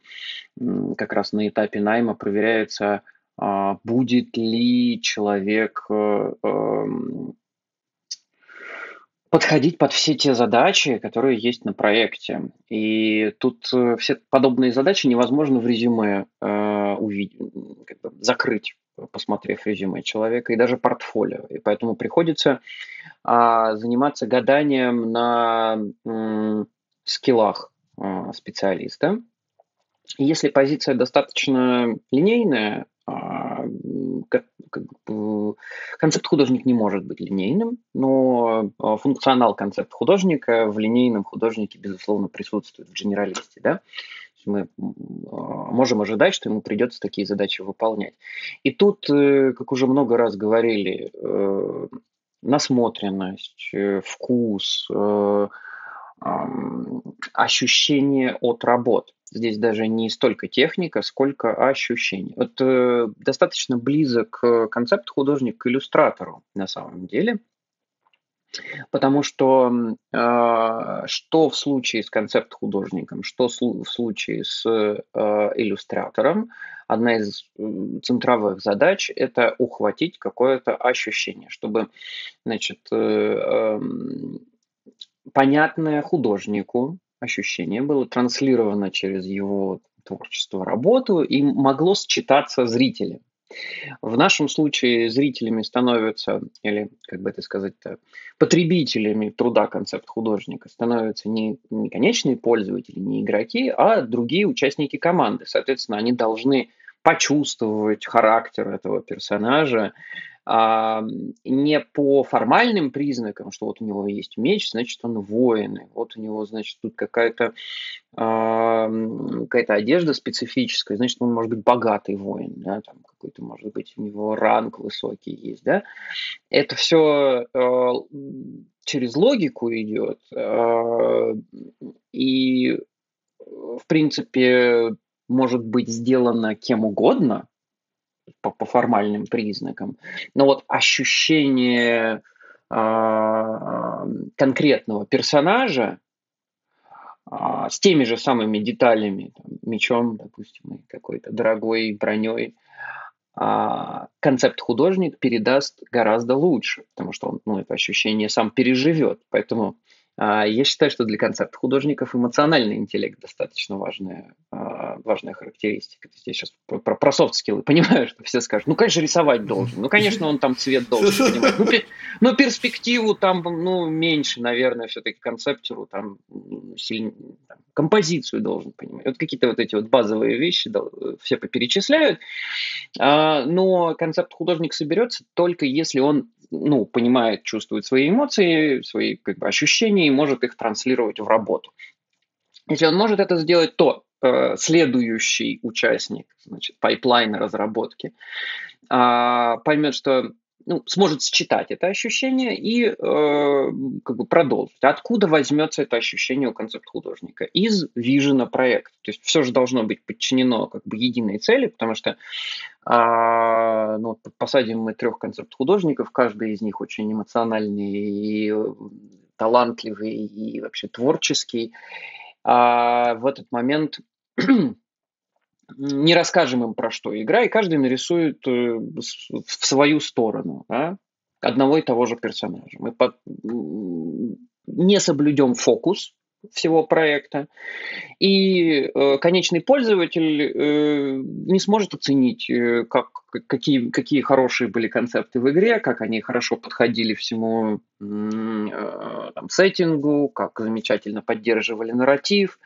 как раз на этапе найма проверяется, а, будет ли человек э, эм, подходить под все те задачи, которые есть на проекте. И тут э, все подобные задачи невозможно в резюме э, увидеть, как бы закрыть, посмотрев резюме человека, и даже портфолио. И поэтому приходится а заниматься гаданием на скиллах а, специалиста. Если позиция достаточно линейная, а, концепт художник не может быть линейным, но а, функционал концепт художника в линейном художнике, безусловно, присутствует в генералисте. Да? Мы можем ожидать, что ему придется такие задачи выполнять. И тут, э, как уже много раз говорили, э, насмотренность, э, вкус, ощущение от работ. Здесь даже не столько техника, сколько ощущение. Вот э, достаточно близок концепт художник к иллюстратору на самом деле. Потому что э, что в случае с концепт-художником, что в случае с э, иллюстратором, одна из центровых задач – это ухватить какое-то ощущение, чтобы значит, э, э, понятное художнику ощущение было транслировано через его творчество, работу и могло считаться зрителям. В нашем случае зрителями становятся, или, как бы это сказать-то, потребителями труда концепт художника становятся не, не конечные пользователи, не игроки, а другие участники команды. Соответственно, они должны почувствовать характер этого персонажа, не по формальным признакам, что вот у него есть меч, значит, он воин, вот у него, значит, тут какая-то какая-то одежда специфическая, значит, он может быть богатый воин, да, там какой-то, может быть, у него ранг высокий есть, да. Это все а, через логику идет, а, и в принципе может быть сделано кем угодно, по, по формальным признакам. Но вот ощущение э, конкретного персонажа э, с теми же самыми деталями, там, мечом, допустим, какой-то дорогой броней, э, концепт художник передаст гораздо лучше, потому что он ну, это ощущение сам переживет. Поэтому а, я считаю, что для концепта художников эмоциональный интеллект достаточно важная, а, важная характеристика. Я сейчас про, про soft skills понимаю, <laughs> что все скажут, ну, конечно, рисовать должен, ну, конечно, он там цвет должен понимать, ну, пер, ну перспективу там, ну, меньше, наверное, все-таки концептеру там, сильно, там, композицию должен понимать. Вот какие-то вот эти вот базовые вещи да, все поперечисляют, а, но концепт художник соберется только если он ну, понимает, чувствует свои эмоции, свои как бы, ощущения и может их транслировать в работу. Если он может это сделать, то э, следующий участник, значит, пайплайна разработки, э, поймет, что ну, сможет считать это ощущение и э, как бы продолжить. Откуда возьмется это ощущение у концепт-художника? Из вижена проекта. То есть все же должно быть подчинено как бы единой цели, потому что а, ну, посадим мы трех концепт-художников, каждый из них очень эмоциональный и талантливый и вообще творческий. А в этот момент не расскажем им про что игра, и каждый нарисует э, в свою сторону да, одного и того же персонажа. Мы под... не соблюдем фокус всего проекта, и э, конечный пользователь э, не сможет оценить, э, как, какие, какие хорошие были концепты в игре, как они хорошо подходили всему э, там, сеттингу, как замечательно поддерживали нарратив,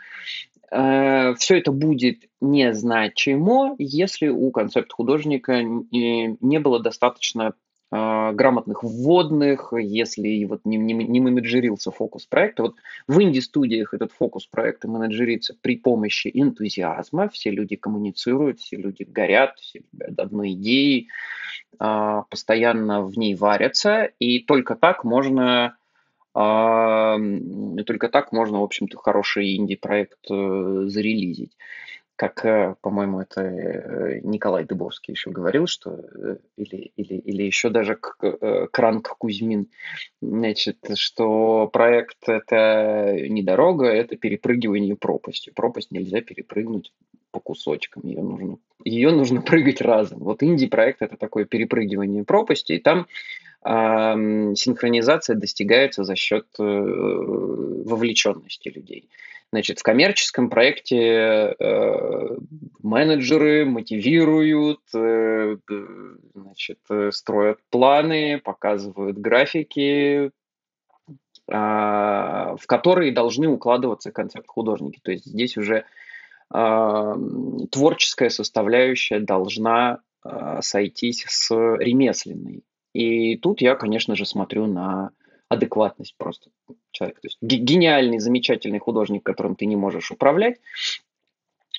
все это будет незначимо, если у концепт-художника не было достаточно э, грамотных вводных, если вот не, не, не менеджерился фокус проекта. Вот в инди-студиях этот фокус проекта менеджерится при помощи энтузиазма. Все люди коммуницируют, все люди горят, все от одной идеи, э, постоянно в ней варятся, и только так можно и только так можно, в общем-то, хороший инди-проект э, зарелизить. Как, э, по-моему, это э, Николай Дыбовский еще говорил, что или, или, или еще даже Кранк Кузьмин, значит, что проект это не дорога, это перепрыгивание пропасти. Пропасть нельзя перепрыгнуть по кусочкам, ее нужно, ее нужно <laughs> прыгать разом. Вот инди-проект это такое перепрыгивание пропасти, и там синхронизация достигается за счет э, вовлеченности людей. Значит, в коммерческом проекте э, менеджеры мотивируют, э, значит, строят планы, показывают графики, а, в которые должны укладываться концепт художники. То есть здесь уже творческая составляющая должна а, сойтись с ремесленной. И тут я, конечно же, смотрю на адекватность просто человека. То есть гениальный, замечательный художник, которым ты не можешь управлять,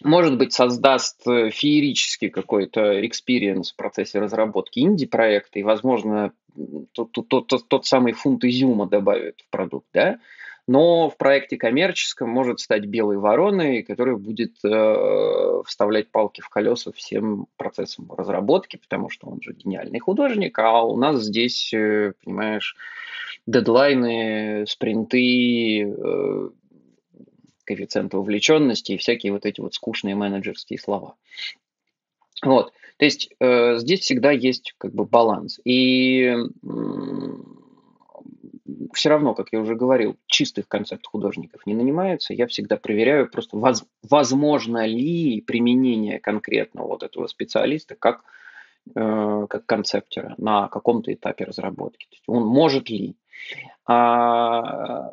может быть, создаст э, феерический какой-то experience в процессе разработки инди-проекта, и, возможно, тот, тот, тот, тот самый фунт изюма добавит в продукт, да, но в проекте коммерческом может стать белой вороной, которая будет э, вставлять палки в колеса всем процессам разработки, потому что он же гениальный художник, а у нас здесь, э, понимаешь, дедлайны, спринты, э, коэффициенты вовлеченности и всякие вот эти вот скучные менеджерские слова. Вот, то есть э, здесь всегда есть как бы баланс. И все равно, как я уже говорил, чистых концепт художников не нанимаются. Я всегда проверяю просто, воз, возможно ли применение конкретно вот этого специалиста как, э, как концептера на каком-то этапе разработки. То есть он может ли. А,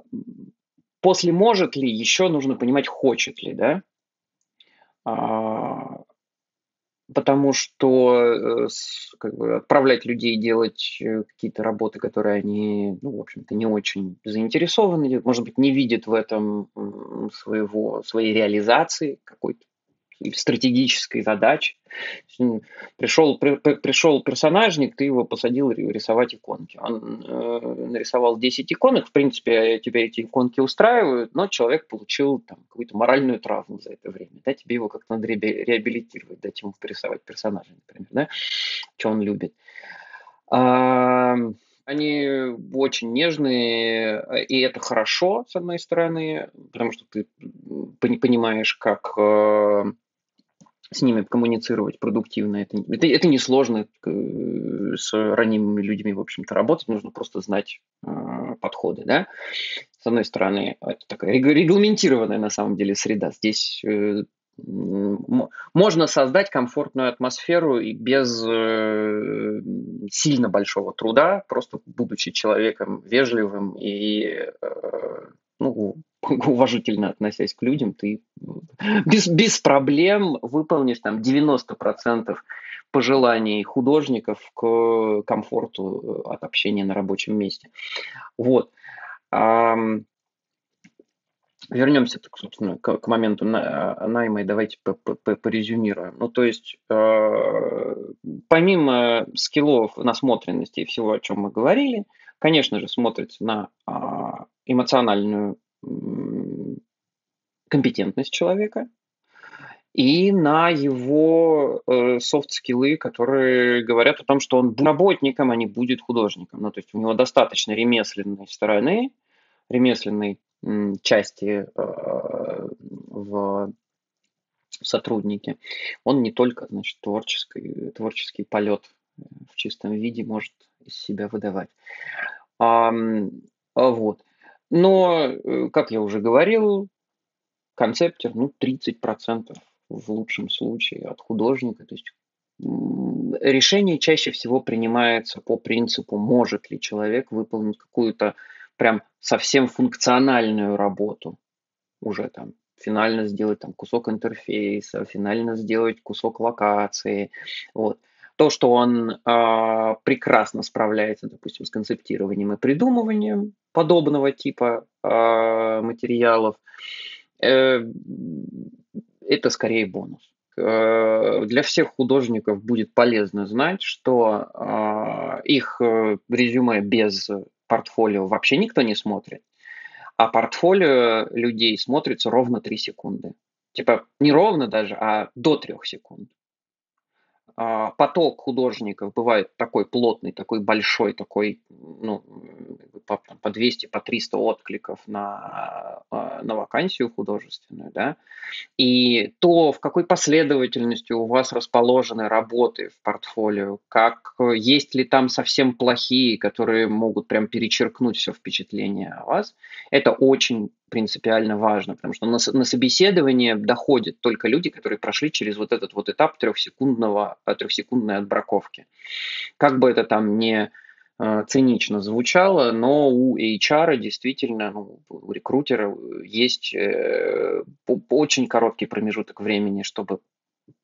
после может ли еще нужно понимать, хочет ли, да? А, потому что э, как бы, отправлять людей делать э, какие-то работы, которые они, ну, в общем-то, не очень заинтересованы, может быть, не видят в этом своего, своей реализации какой-то стратегической задачи. Пришел, при, пришел персонажник, ты его посадил рисовать иконки. Он э, нарисовал 10 иконок, в принципе, тебя эти иконки устраивают, но человек получил там, какую-то моральную травму за это время. Да, тебе его как-то надо реабилитировать, дать ему порисовать персонажа, например, да, что он любит. А, они очень нежные, и это хорошо, с одной стороны, потому что ты понимаешь, как э, с ними коммуницировать продуктивно. Это, это, это несложно с ранимыми людьми, в общем-то, работать. Нужно просто знать э, подходы, да. С одной стороны, это такая регламентированная на самом деле среда. Здесь э, можно создать комфортную атмосферу и без э, сильно большого труда, просто будучи человеком вежливым и э, ну, <laughs> уважительно относясь к людям, ты без, без проблем выполнишь там 90% пожеланий художников к комфорту от общения на рабочем месте. Вот. вернемся, так, собственно, к, к моменту на, найма и давайте порезюмируем. Ну, то есть, э, помимо скиллов, насмотренности и всего, о чем мы говорили, конечно же, смотрится на э, эмоциональную э, компетентность человека и на его э, софт-скиллы, которые говорят о том, что он будет работником, а не будет художником. Ну, то есть у него достаточно ремесленной стороны, ремесленной части э, в сотруднике, он не только значит, творческий, творческий полет в чистом виде может из себя выдавать. А, вот. Но, э, как я уже говорил, концептер, ну, 30% в лучшем случае от художника. То есть решение чаще всего принимается по принципу, может ли человек выполнить какую-то прям совсем функциональную работу, уже там финально сделать там кусок интерфейса, финально сделать кусок локации, вот. То, что он э, прекрасно справляется, допустим, с концептированием и придумыванием подобного типа э, материалов, э, это скорее бонус. Э, для всех художников будет полезно знать, что э, их резюме без портфолио вообще никто не смотрит, а портфолио людей смотрится ровно 3 секунды. Типа не ровно даже, а до 3 секунд. А, поток художников бывает такой плотный, такой большой, такой, ну, по, по 200, по 300 откликов на, а, на вакансию художественную, да, и то, в какой последовательности у вас расположены работы в портфолио, как есть ли там совсем плохие, которые могут прям перечеркнуть все впечатление о вас, это очень принципиально важно, потому что на, на собеседование доходят только люди, которые прошли через вот этот вот этап трехсекундного, э, трехсекундной отбраковки. Как бы это там не э, цинично звучало, но у HR действительно, ну, у рекрутера есть э, очень короткий промежуток времени, чтобы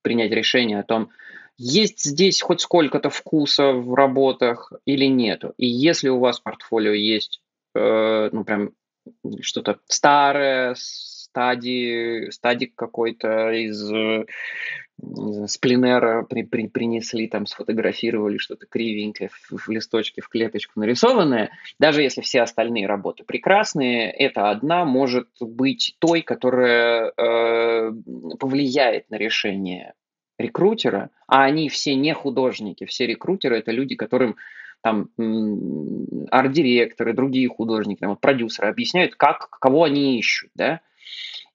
принять решение о том, есть здесь хоть сколько-то вкуса в работах или нету. И если у вас портфолио есть, э, ну, прям что-то старое, стадии, стадик какой-то из с пленера при, при, принесли, там сфотографировали что-то кривенькое в, в листочке, в клеточку нарисованное, даже если все остальные работы прекрасные, эта одна может быть той, которая э, повлияет на решение рекрутера, а они все не художники, все рекрутеры это люди, которым там арт-директоры, другие художники, там, продюсеры объясняют, как, кого они ищут, да,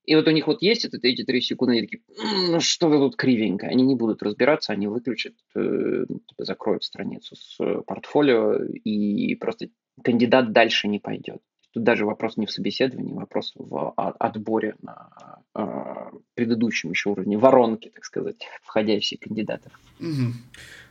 и вот у них вот есть это, эти три секунды, они такие, ну что-то тут кривенько. Они не будут разбираться, они выключат, э, ну, типа, закроют страницу с э, портфолио, и просто кандидат дальше не пойдет. Тут даже вопрос не в собеседовании, вопрос в отборе на э, предыдущем еще уровне, воронки, так сказать, входящих кандидатов. Угу.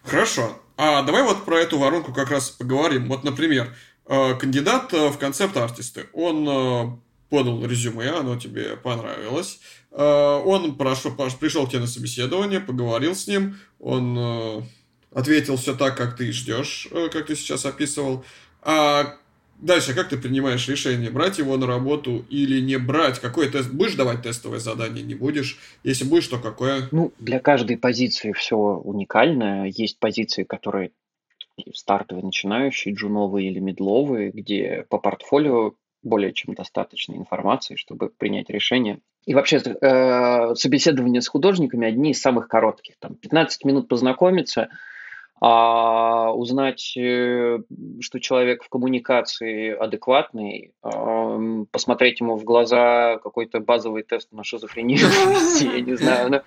Хорошо. А давай вот про эту воронку как раз поговорим. Вот, например, э, кандидат э, в концепт-артисты, он э, подал резюме, оно тебе понравилось. Он прошел, пришел к тебе на собеседование, поговорил с ним, он ответил все так, как ты ждешь, как ты сейчас описывал. А Дальше, как ты принимаешь решение, брать его на работу или не брать? Какой тест? Будешь давать тестовое задание, не будешь? Если будешь, то какое? Ну, для каждой позиции все уникально. Есть позиции, которые стартовые, начинающие, джуновые или медловые, где по портфолио более чем достаточно информации, чтобы принять решение. И вообще э, собеседования с художниками одни из самых коротких. Там 15 минут познакомиться – а узнать, э, что человек в коммуникации адекватный, посмотреть ему в глаза какой-то базовый тест на шизофрению, <laughs> я не знаю. Ну,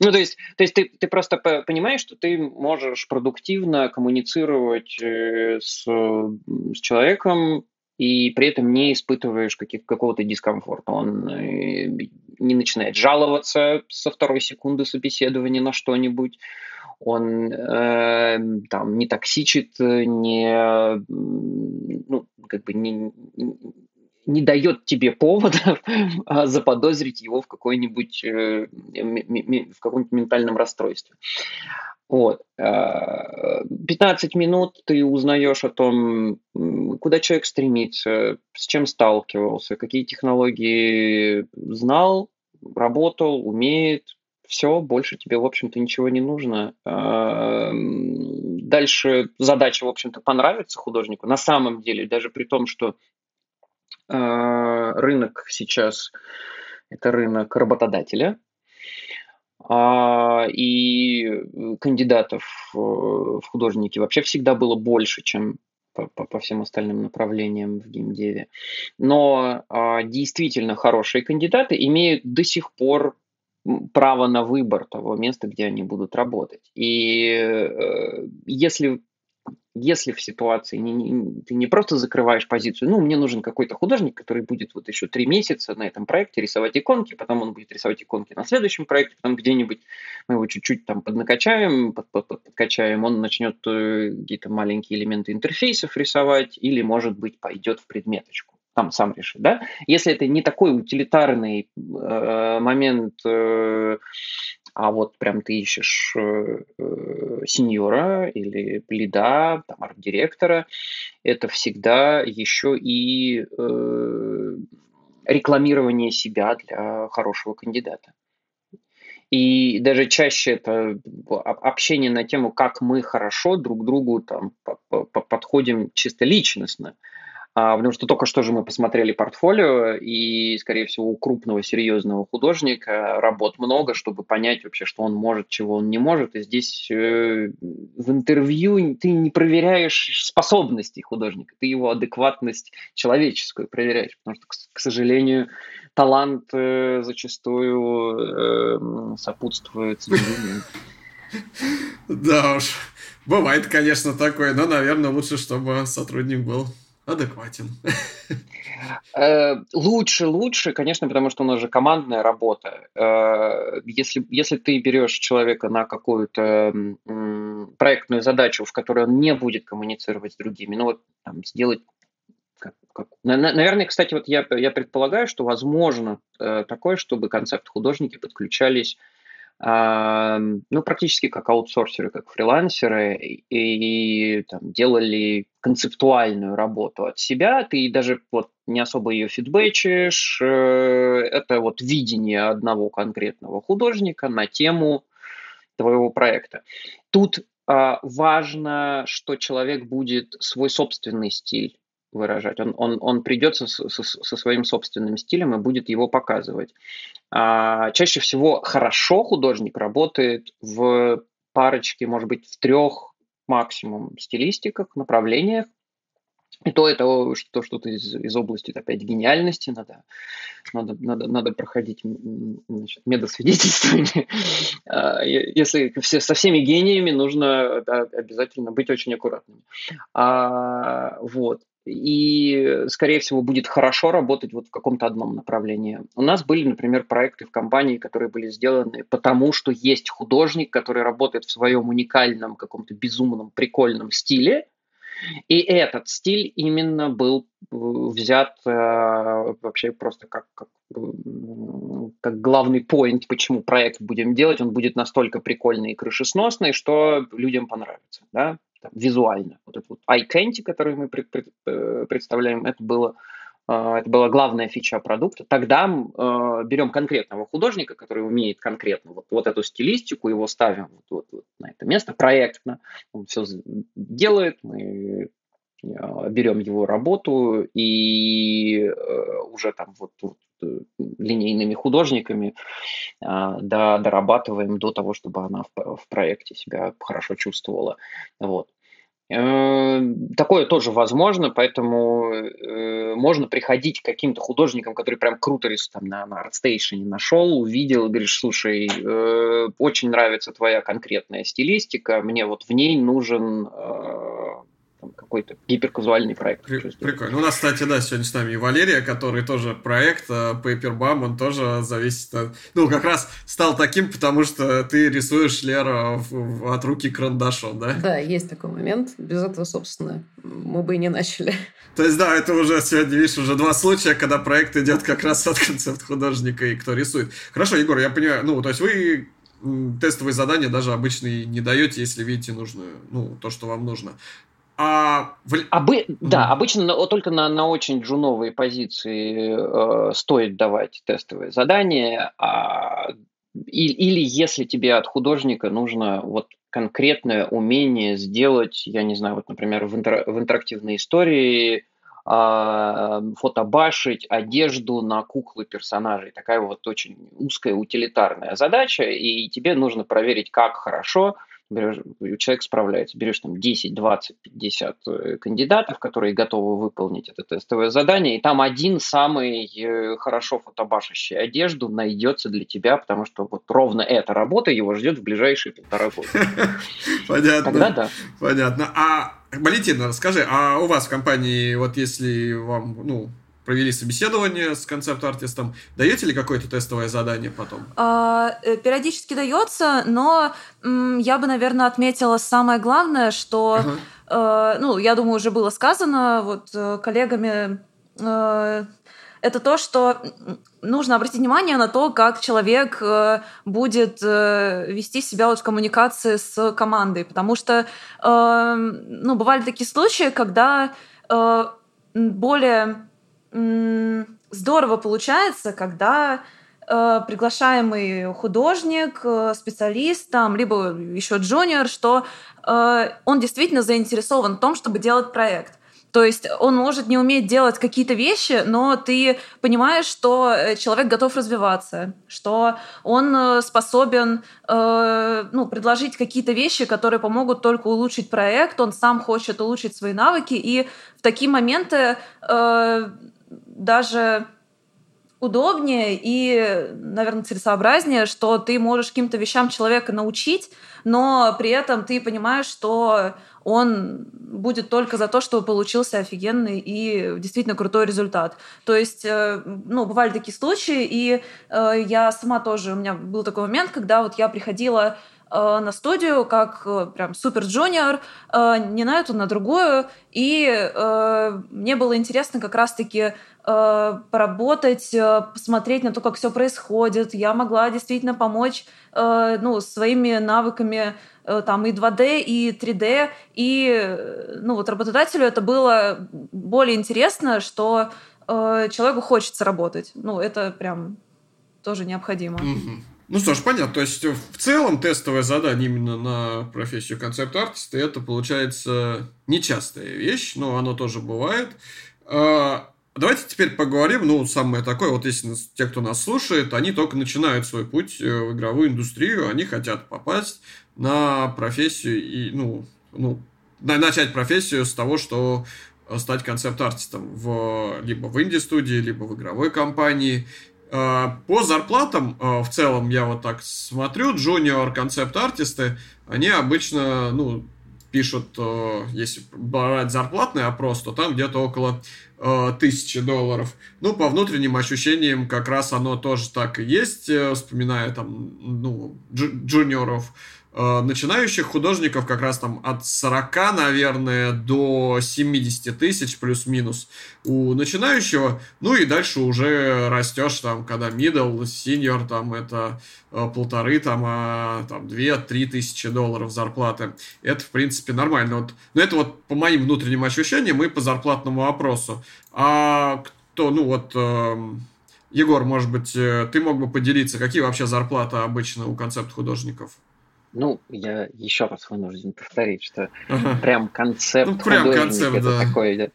ну, то есть, то есть ты, ты просто понимаешь, что ты можешь продуктивно коммуницировать э, с, с человеком, и при этом не испытываешь каких, какого-то дискомфорта. Он э, не начинает жаловаться со второй секунды собеседования на что-нибудь, он э, там не токсичит, не, ну, как бы не, не дает тебе повода <laughs> заподозрить его в какой-нибудь э, в каком-нибудь ментальном расстройстве. Вот. 15 э, минут ты узнаешь о том, куда человек стремится, с чем сталкивался, какие технологии знал, работал, умеет. Все, больше тебе, в общем-то, ничего не нужно. Э, дальше задача, в общем-то, понравится художнику. На самом деле, даже при том, что э, рынок сейчас это рынок работодателя, а, и кандидатов э, в художники вообще всегда было больше, чем по, по всем остальным направлениям в геймдеве. Но а, действительно хорошие кандидаты имеют до сих пор право на выбор того места, где они будут работать. И э, если если в ситуации не, не, ты не просто закрываешь позицию, ну, мне нужен какой-то художник, который будет вот еще три месяца на этом проекте рисовать иконки, потом он будет рисовать иконки на следующем проекте, потом где-нибудь мы его чуть-чуть там поднакачаем, под, под, под, подкачаем, он начнет э, какие-то маленькие элементы интерфейсов рисовать или, может быть, пойдет в предметочку там сам решит, да. Если это не такой утилитарный э, момент, э, а вот прям ты ищешь э, э, сеньора или лида, там, арт-директора, это всегда еще и э, рекламирование себя для хорошего кандидата. И даже чаще это общение на тему, как мы хорошо друг другу там, подходим чисто личностно. А, потому что только что же мы посмотрели портфолио, и, скорее всего, у крупного серьезного художника работ много, чтобы понять вообще, что он может, чего он не может. И здесь э, в интервью ты не проверяешь способности художника, ты его адекватность человеческую проверяешь, потому что, к, к сожалению, талант э, зачастую э, сопутствует <laughs> Да уж, бывает, конечно, такое, но, наверное, лучше, чтобы сотрудник был адекватен. Э, лучше, лучше, конечно, потому что у нас же командная работа. Э, если, если ты берешь человека на какую-то проектную задачу, в которой он не будет коммуницировать с другими, ну вот там, сделать как, как... Наверное, кстати, вот я, я предполагаю, что возможно э, такое, чтобы концепт художники подключались ну, практически как аутсорсеры, как фрилансеры, и, и там, делали концептуальную работу от себя, ты даже вот не особо ее фидбэчишь, э, это вот видение одного конкретного художника на тему твоего проекта. Тут а, важно, что человек будет свой собственный стиль выражать. Он, он, он придет со, со, со своим собственным стилем и будет его показывать. А, чаще всего хорошо художник работает в парочке, может быть, в трех максимум стилистиках, направлениях. И то это что, что-то из, из области опять гениальности, надо, надо, надо, надо проходить медосвидетельствование. <laughs> А, если все, со всеми гениями нужно да, обязательно быть очень аккуратными. А, вот и, скорее всего, будет хорошо работать вот в каком-то одном направлении. У нас были, например, проекты в компании, которые были сделаны потому, что есть художник, который работает в своем уникальном, каком-то безумном, прикольном стиле, и этот стиль именно был э, взят э, вообще просто как, как, как главный поинт, почему проект будем делать. Он будет настолько прикольный и крышесносный, что людям понравится. Да? Там, визуально. Вот этот вот eye который мы пред, пред, э, представляем, это было э, это была главная фича продукта. Тогда э, берем конкретного художника, который умеет конкретно вот, вот эту стилистику, его ставим вот, вот, вот на это место проектно, он все делает, мы э, берем его работу и э, уже там вот, вот линейными художниками а, да, дорабатываем до того, чтобы она в, в проекте себя хорошо чувствовала. Вот. Э, такое тоже возможно, поэтому э, можно приходить к каким-то художникам, которые прям круто рисуют, там на, на ArtStation нашел, увидел, говоришь, слушай, э, очень нравится твоя конкретная стилистика, мне вот в ней нужен какой-то гиперказуальный проект. При, прикольно. Ну, у нас, кстати, да, сегодня с нами и Валерия, который тоже проект Paperbum, он тоже зависит от... Ну, как раз стал таким, потому что ты рисуешь, Лера, от руки карандашом, да? Да, есть такой момент. Без этого, собственно, мы бы и не начали. То есть, да, это уже сегодня, видишь, уже два случая, когда проект идет как раз от концепт художника и кто рисует. Хорошо, Егор, я понимаю, ну, то есть вы тестовые задания даже обычные не даете, если видите нужную, ну, то, что вам нужно. А, в... Обы... Да, обычно только на, на очень джуновые позиции э, стоит давать тестовые задания, а, и, или если тебе от художника нужно вот конкретное умение сделать, я не знаю, вот, например, в, интер... в интерактивной истории э, фотобашить одежду на куклы персонажей. Такая вот очень узкая утилитарная задача, и тебе нужно проверить, как хорошо берешь, человек справляется, берешь там 10, 20, 50 кандидатов, которые готовы выполнить это тестовое задание, и там один самый э, хорошо фотобашащий одежду найдется для тебя, потому что вот ровно эта работа его ждет в ближайшие полтора года. <laughs> Понятно. Тогда да. Понятно. А, Валентина, расскажи, а у вас в компании, вот если вам, ну, провели собеседование с концепт-артистом. Даете ли какое-то тестовое задание потом? А, э, периодически дается, но я бы, наверное, отметила самое главное, что, uh-huh. э, ну, я думаю, уже было сказано вот э, коллегами, э, это то, что нужно обратить внимание на то, как человек будет вести себя вот в коммуникации с командой, потому что, ну, бывали такие случаи, когда более здорово получается, когда э, приглашаемый художник, э, специалист, там, либо еще джуниор, что э, он действительно заинтересован в том, чтобы делать проект. То есть он может не уметь делать какие-то вещи, но ты понимаешь, что э, человек готов развиваться, что он э, способен э, ну, предложить какие-то вещи, которые помогут только улучшить проект, он сам хочет улучшить свои навыки, и в такие моменты э, даже удобнее и, наверное, целесообразнее, что ты можешь каким-то вещам человека научить, но при этом ты понимаешь, что он будет только за то, чтобы получился офигенный и действительно крутой результат. То есть, э, ну, бывали такие случаи, и э, я сама тоже, у меня был такой момент, когда вот я приходила на студию как прям супер джуниор, не на эту, на другую, и мне было интересно как раз-таки Э, поработать, э, посмотреть на то, как все происходит. Я могла действительно помочь э, ну, своими навыками там и 2D, и 3D, и ну, вот работодателю это было более интересно, что человеку хочется работать. Ну, это прям тоже необходимо. Ну что ж, понятно. То есть в целом тестовое задание именно на профессию концепт-артиста это получается нечастая вещь, но оно тоже бывает. А, Давайте теперь поговорим, ну, самое такое, вот если те, кто нас слушает, они только начинают свой путь э, в игровую индустрию, они хотят попасть на профессию и, ну, ну начать профессию с того, что стать концепт-артистом в, либо в инди-студии, либо в игровой компании. Э, по зарплатам э, в целом я вот так смотрю, джуниор концепт-артисты, они обычно, ну, пишут, если брать зарплатный опрос, то там где-то около э, тысячи долларов. Ну, по внутренним ощущениям, как раз оно тоже так и есть, э, вспоминая там, ну, джуниоров, Э, начинающих художников как раз там от 40, наверное, до 70 тысяч плюс-минус у начинающего. Ну и дальше уже растешь там, когда middle, senior, там это э, полторы, там, а, там две-три тысячи долларов зарплаты. Это, в принципе, нормально. Вот, но это вот по моим внутренним ощущениям и по зарплатному опросу. А кто, ну вот... Э, Егор, может быть, э, ты мог бы поделиться, какие вообще зарплаты обычно у концепт-художников? Ну, я еще раз вынужден повторить, что ага. прям концепт ну, прям концепт, это да. такой,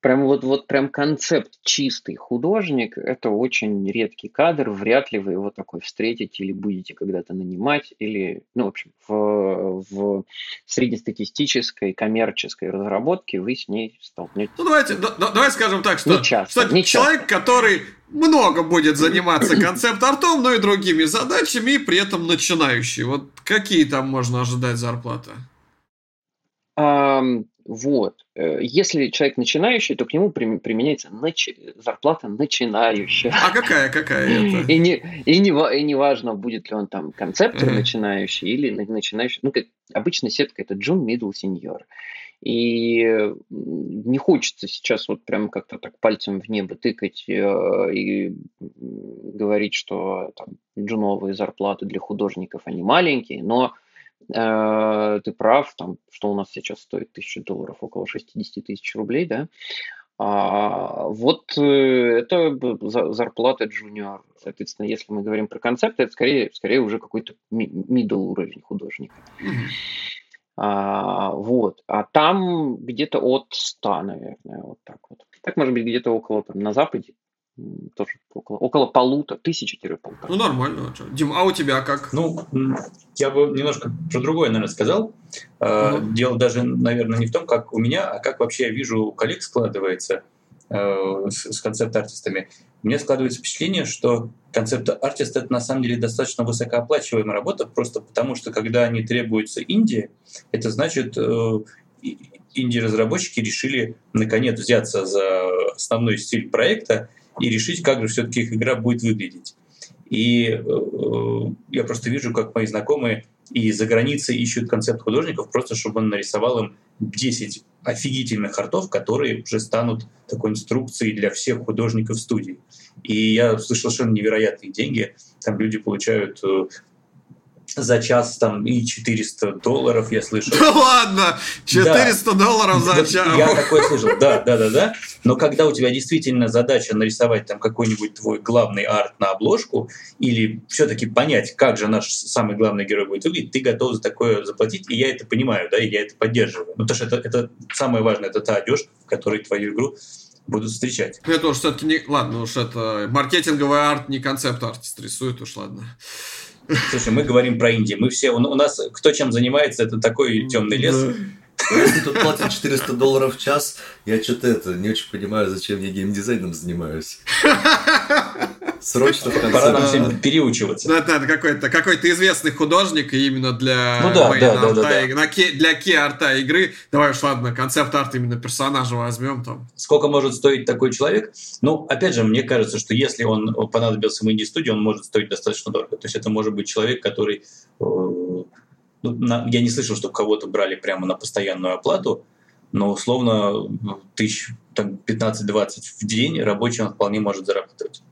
прям вот, вот прям концепт чистый художник, это очень редкий кадр, вряд ли вы его такой встретите или будете когда-то нанимать, или, ну, в общем, в, в среднестатистической коммерческой разработке вы с ней столкнетесь. Ну, давайте, да, давай скажем так, что, не часто, что не человек, часто. который много будет заниматься <clears throat> концепт-артом, но и другими задачами, и при этом начинающий. Вот какие там можно ожидать зарплаты? Вот. Э, если человек начинающий, то к нему применяется нач... зарплата начинающая. А какая, какая это? И не, и, не, и не важно, будет ли он там концептор uh-huh. начинающий или начинающий. Ну, как обычно сетка это джун, middle, senior. И не хочется сейчас вот прям как-то так пальцем в небо тыкать э, и говорить, что там джуновые зарплаты для художников, они маленькие, но Э, ты прав, там, что у нас сейчас стоит 1000 долларов, около 60 тысяч рублей, да, а, вот э, это зарплата джуниор. Соответственно, если мы говорим про концепт, это скорее, скорее уже какой-то middle уровень художника. А, вот. А там где-то от 100, наверное, вот так вот. Так, может быть, где-то около, там, на Западе, тоже около, около полутора, тысячи-полтора. Ну, нормально. Дим, а у тебя как? Ну, я бы немножко про другое, наверное, сказал. Uh-huh. Дело даже, наверное, не в том, как у меня, а как вообще я вижу у коллег складывается с, с концепт-артистами. Мне складывается впечатление, что концепт-артист — это на самом деле достаточно высокооплачиваемая работа, просто потому что, когда они требуются Индии, это значит, э, инди-разработчики решили наконец взяться за основной стиль проекта и решить, как же все-таки их игра будет выглядеть. И э, я просто вижу, как мои знакомые и за границей ищут концепт художников, просто чтобы он нарисовал им 10 офигительных артов, которые уже станут такой инструкцией для всех художников студии. И я слышал совершенно невероятные деньги. Там люди получают э, за час там и 400 долларов, я слышал. Да ладно! 400 да. долларов за час! Я такое слышал, да, да, да, да. Но когда у тебя действительно задача нарисовать там какой-нибудь твой главный арт на обложку, или все-таки понять, как же наш самый главный герой будет выглядеть, ты готов за такое заплатить, и я это понимаю, да, и я это поддерживаю. Ну, потому что это, это самое важное, это та одежда, в которой твою игру будут встречать. Это уж все-таки не... Ладно, уж это маркетинговый арт, не концепт-артист рисует, уж ладно. Слушай, мы говорим про Индию. Мы все, у нас кто чем занимается, это такой темный лес. Если тут платят 400 долларов в час, я что-то это не очень понимаю, зачем я геймдизайном занимаюсь. <laughs> Срочно в конце. Пора нам всем переучиваться. Да, да, какой-то какой известный художник именно для ну, да, да, да, да, да. Для ке-арта игры. Давай уж, ладно, концепт-арт именно персонажа возьмем там. Сколько может стоить такой человек? Ну, опять же, мне кажется, что если он понадобился в инди-студии, он может стоить достаточно дорого. То есть это может быть человек, который... Э, ну, на, я не слышал, что кого-то брали прямо на постоянную оплату, но условно тысяч 15-20 в день рабочий он вполне может зарабатывать.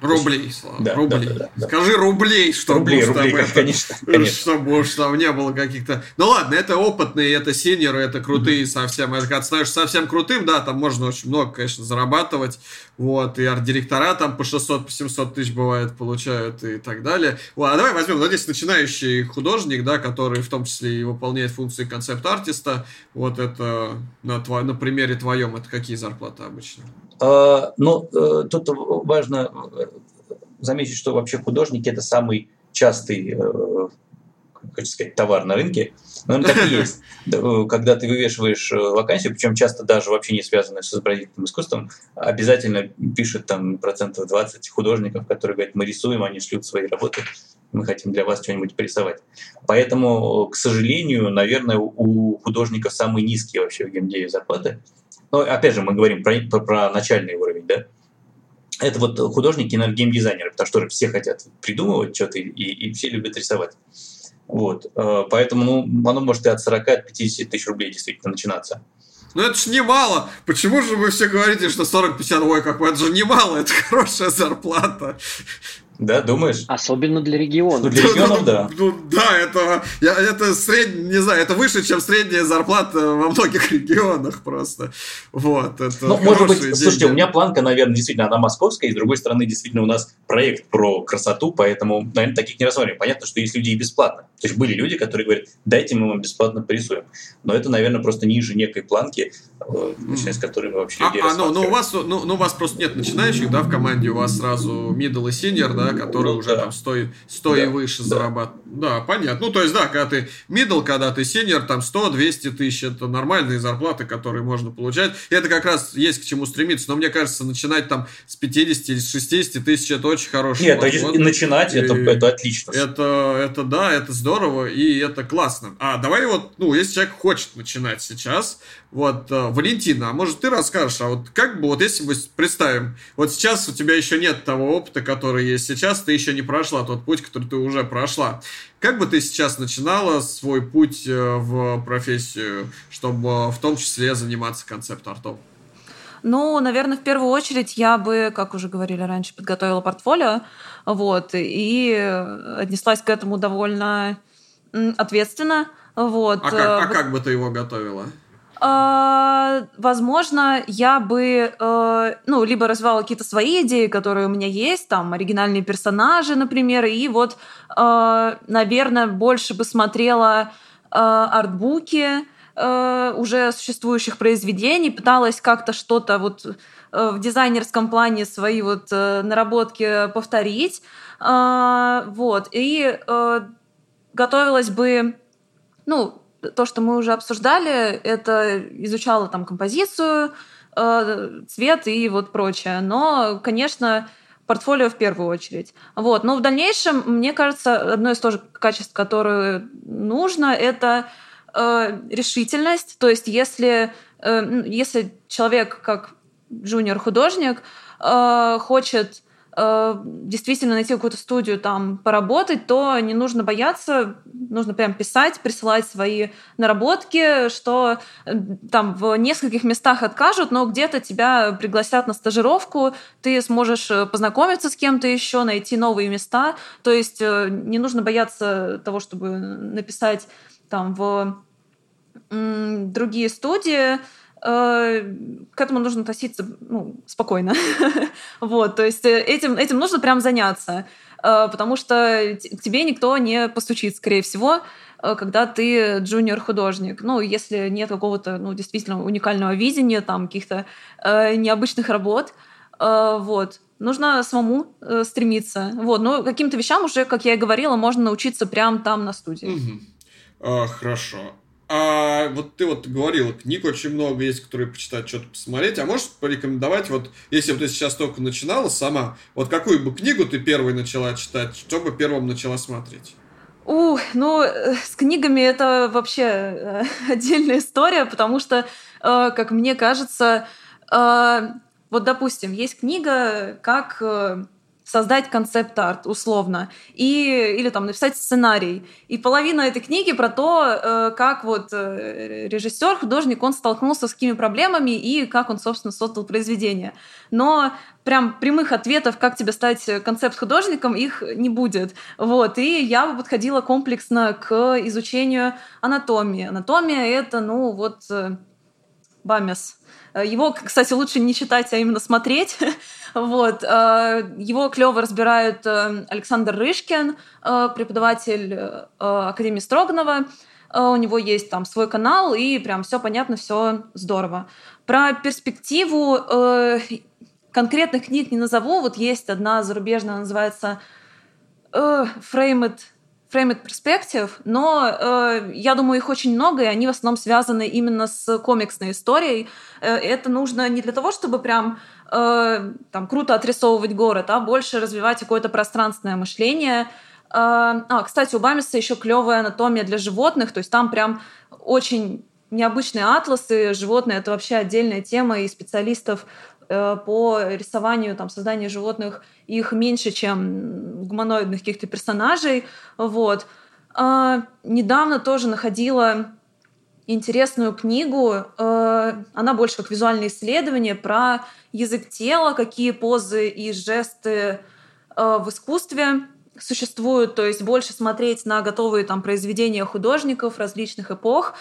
Рублей, Слава, да, рублей. Да, да, да, Скажи рублей, чтобы рублей, уж рублей, там это, конечно, <laughs> конечно. чтобы уж там не было каких-то... Ну ладно, это опытные, это синеры, это крутые mm-hmm. совсем. Это когда становишься совсем крутым, да, там можно очень много, конечно, зарабатывать. Вот, и арт-директора там по 600-700 тысяч бывает получают и так далее. Вот, а давай возьмем, ну, здесь начинающий художник, да, который в том числе и выполняет функции концепт-артиста. Вот это на, тво... на примере твоем, это какие зарплаты обычно? А, ну, э, тут важно э, заметить, что вообще художники это самый частый, э, как сказать, товар на рынке. Но так и есть. <laughs> Когда ты вывешиваешь вакансию, причем часто даже вообще не связанную с изобразительным искусством, обязательно пишут там процентов 20 художников, которые говорят, мы рисуем, они шлют свои работы, мы хотим для вас что-нибудь порисовать. Поэтому, к сожалению, наверное, у художников самые низкие вообще в геймдеве зарплаты. Но опять же, мы говорим про, про, про начальный уровень, да? Это вот художники, наверное, геймдизайнеры, потому что все хотят придумывать что-то и, и все любят рисовать. Вот. Э, поэтому ну, оно может и от 40, от 50 тысяч рублей действительно начинаться. Ну это ж немало. Почему же вы все говорите, что 40-50, ой, как это же немало, это <laughs> хорошая зарплата. Да, думаешь? Особенно для регионов. Ну, для регионов, да. Ну, да, это, я, это сред... не знаю, это выше, чем средняя зарплата во многих <laughs> регионах просто. Вот, это Ну, может быть, деньги. слушайте, у меня планка, наверное, действительно, она московская, и с другой стороны, действительно, у нас проект про красоту, поэтому, наверное, таких не рассмотрим. Понятно, что есть люди и бесплатно. То есть были люди, которые говорят, дайте мы вам бесплатно порисуем. Но это, наверное, просто ниже некой планки, начиная с которой мы вообще а, а, ну, ну, у вас, ну, ну, у вас просто нет начинающих, да, в команде, у вас сразу middle и senior, да, которые ну, уже да. там 100, 100 да. и выше да. зарабатывают. Да, понятно. Ну, то есть, да, когда ты middle, когда ты senior, там 100-200 тысяч, это нормальные зарплаты, которые можно получать. И это как раз есть к чему стремиться. Но мне кажется, начинать там с 50 или с 60 тысяч, это очень хороший Нет, подход. и начинать и это, это отлично. Это, это да, это здорово, и это классно. А давай вот, ну, если человек хочет начинать сейчас, вот, э, Валентина, а может ты расскажешь, а вот как бы, вот если мы представим, вот сейчас у тебя еще нет того опыта, который есть сейчас, ты еще не прошла тот путь, который ты уже прошла. Как бы ты сейчас начинала свой путь э, в профессию, чтобы в том числе заниматься концепт-артом? Ну, наверное, в первую очередь я бы, как уже говорили раньше, подготовила портфолио, вот, и отнеслась к этому довольно ответственно, вот. А как, а как бы ты его готовила? А, возможно, я бы, э, ну, либо развивала какие-то свои идеи, которые у меня есть, там, оригинальные персонажи, например, и вот, э, наверное, больше бы смотрела э, артбуки, э, уже существующих произведений, пыталась как-то что-то вот э, в дизайнерском плане свои вот э, наработки повторить, э, вот, и э, готовилась бы, ну, то, что мы уже обсуждали, это изучала там композицию, э, цвет и вот прочее, но, конечно, портфолио в первую очередь. Вот. Но в дальнейшем, мне кажется, одно из тоже качеств, которое нужно, это э, решительность. То есть если, э, если человек как джуниор-художник хочет э, действительно найти какую-то студию там поработать, то не нужно бояться, нужно прям писать, присылать свои наработки, что э, там в нескольких местах откажут, но где-то тебя пригласят на стажировку, ты сможешь э, познакомиться с кем-то еще, найти новые места. То есть не нужно бояться того, чтобы написать там в другие студии, к этому нужно относиться ну, спокойно. <laughs> вот, то есть э, этим, этим нужно прям заняться, э, потому что к тебе никто не постучит, скорее всего, когда ты джуниор-художник. Ну, если нет какого-то, ну, действительно уникального видения, там, каких-то э, необычных работ, э, вот, нужно самому э, стремиться. Вот, но каким-то вещам уже, как я и говорила, можно научиться прямо там на студии. А, хорошо. А вот ты вот говорила, книг очень много есть, которые почитать, что-то посмотреть. А можешь порекомендовать, вот если бы ты сейчас только начинала сама, вот какую бы книгу ты первой начала читать, что бы первым начала смотреть? Ух, ну, э, с книгами это вообще э, <laughs> отдельная история, потому что, э, как мне кажется, вот, допустим, есть книга, как создать концепт-арт условно, и, или там написать сценарий. И половина этой книги про то, э, как вот э, режиссер, художник, он столкнулся с какими проблемами и как он, собственно, создал произведение. Но прям прямых ответов, как тебе стать концепт-художником, их не будет. Вот. И я бы подходила комплексно к изучению анатомии. Анатомия — это, ну, вот э, Бамес. Его, кстати, лучше не читать, а именно смотреть, <laughs> Вот. Э, его клево разбирают э, Александр Рышкин, э, преподаватель Академии Строганова. У него есть там свой канал, и прям все понятно, все здорово. Про перспективу конкретных книг не назову. Вот есть одна зарубежная, называется Framed Framed Perspective, но э, я думаю, их очень много, и они в основном связаны именно с комиксной историей. Э, это нужно не для того, чтобы прям э, там круто отрисовывать город, а больше развивать какое-то пространственное мышление. Э, а, кстати, у Бамиса еще клевая анатомия для животных, то есть там прям очень необычные атласы. Животные — это вообще отдельная тема, и специалистов по рисованию, там, созданию животных их меньше, чем гуманоидных каких-то персонажей. Вот. А, недавно тоже находила интересную книгу. Э, она больше как визуальное исследование про язык тела, какие позы и жесты э, в искусстве существуют, то есть больше смотреть на готовые там произведения художников различных эпох,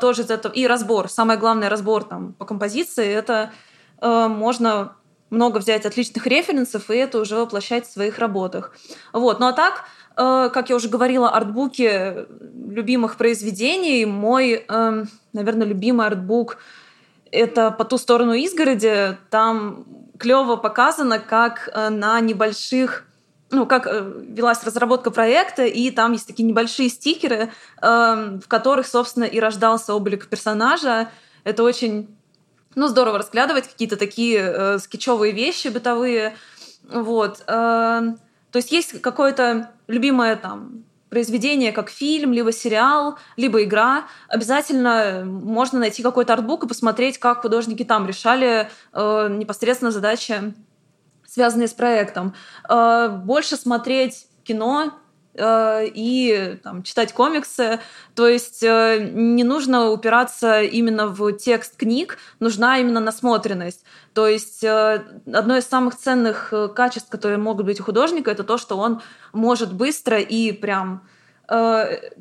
тоже из этого и разбор. Самое главное разбор там по композиции это Э, можно много взять отличных референсов и это уже воплощать в своих работах. Вот. Ну а так, э, как я уже говорила, артбуки любимых произведений. Мой, эм, наверное, любимый артбук это «По ту сторону изгороди». Там клево показано, как э, на небольших ну, как велась разработка проекта, и там есть такие небольшие стикеры, эм, в которых, собственно, и рождался облик персонажа. Это очень ну, здорово разглядывать какие-то такие э, скетчевые вещи бытовые. Вот. Э, то есть есть какое-то любимое там произведение, как фильм, либо сериал, либо игра, обязательно можно найти какой-то артбук и посмотреть, как художники там решали э, непосредственно задачи, связанные с проектом. Э, больше смотреть кино, и там, читать комиксы. То есть э, не нужно упираться именно в текст книг, нужна именно насмотренность. То есть э, одно из самых ценных качеств, которые могут быть у художника, это то, что он может быстро и прям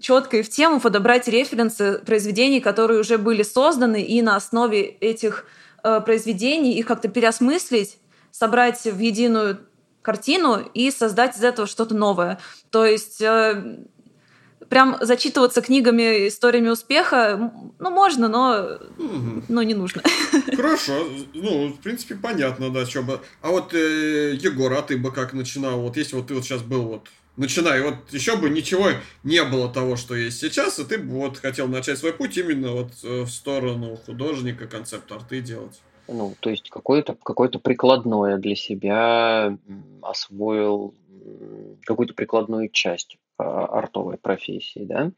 четко и в тему подобрать референсы произведений, которые уже были созданы, и на основе этих произведений их как-то переосмыслить, собрать в единую картину и создать из этого что-то новое. То есть э, прям зачитываться книгами, историями успеха, ну, можно, но, угу. но не нужно. <laughs> Хорошо. Ну, в принципе, понятно, да, что бы. А вот, э, Егор, а ты бы как начинал? Вот если вот ты вот сейчас был вот начинай, вот еще бы ничего не было того, что есть сейчас, и ты бы вот хотел начать свой путь именно вот э, в сторону художника, концепт-арты делать. Ну, то есть какое-то какое прикладное для себя освоил какую-то прикладную часть а, артовой профессии, да.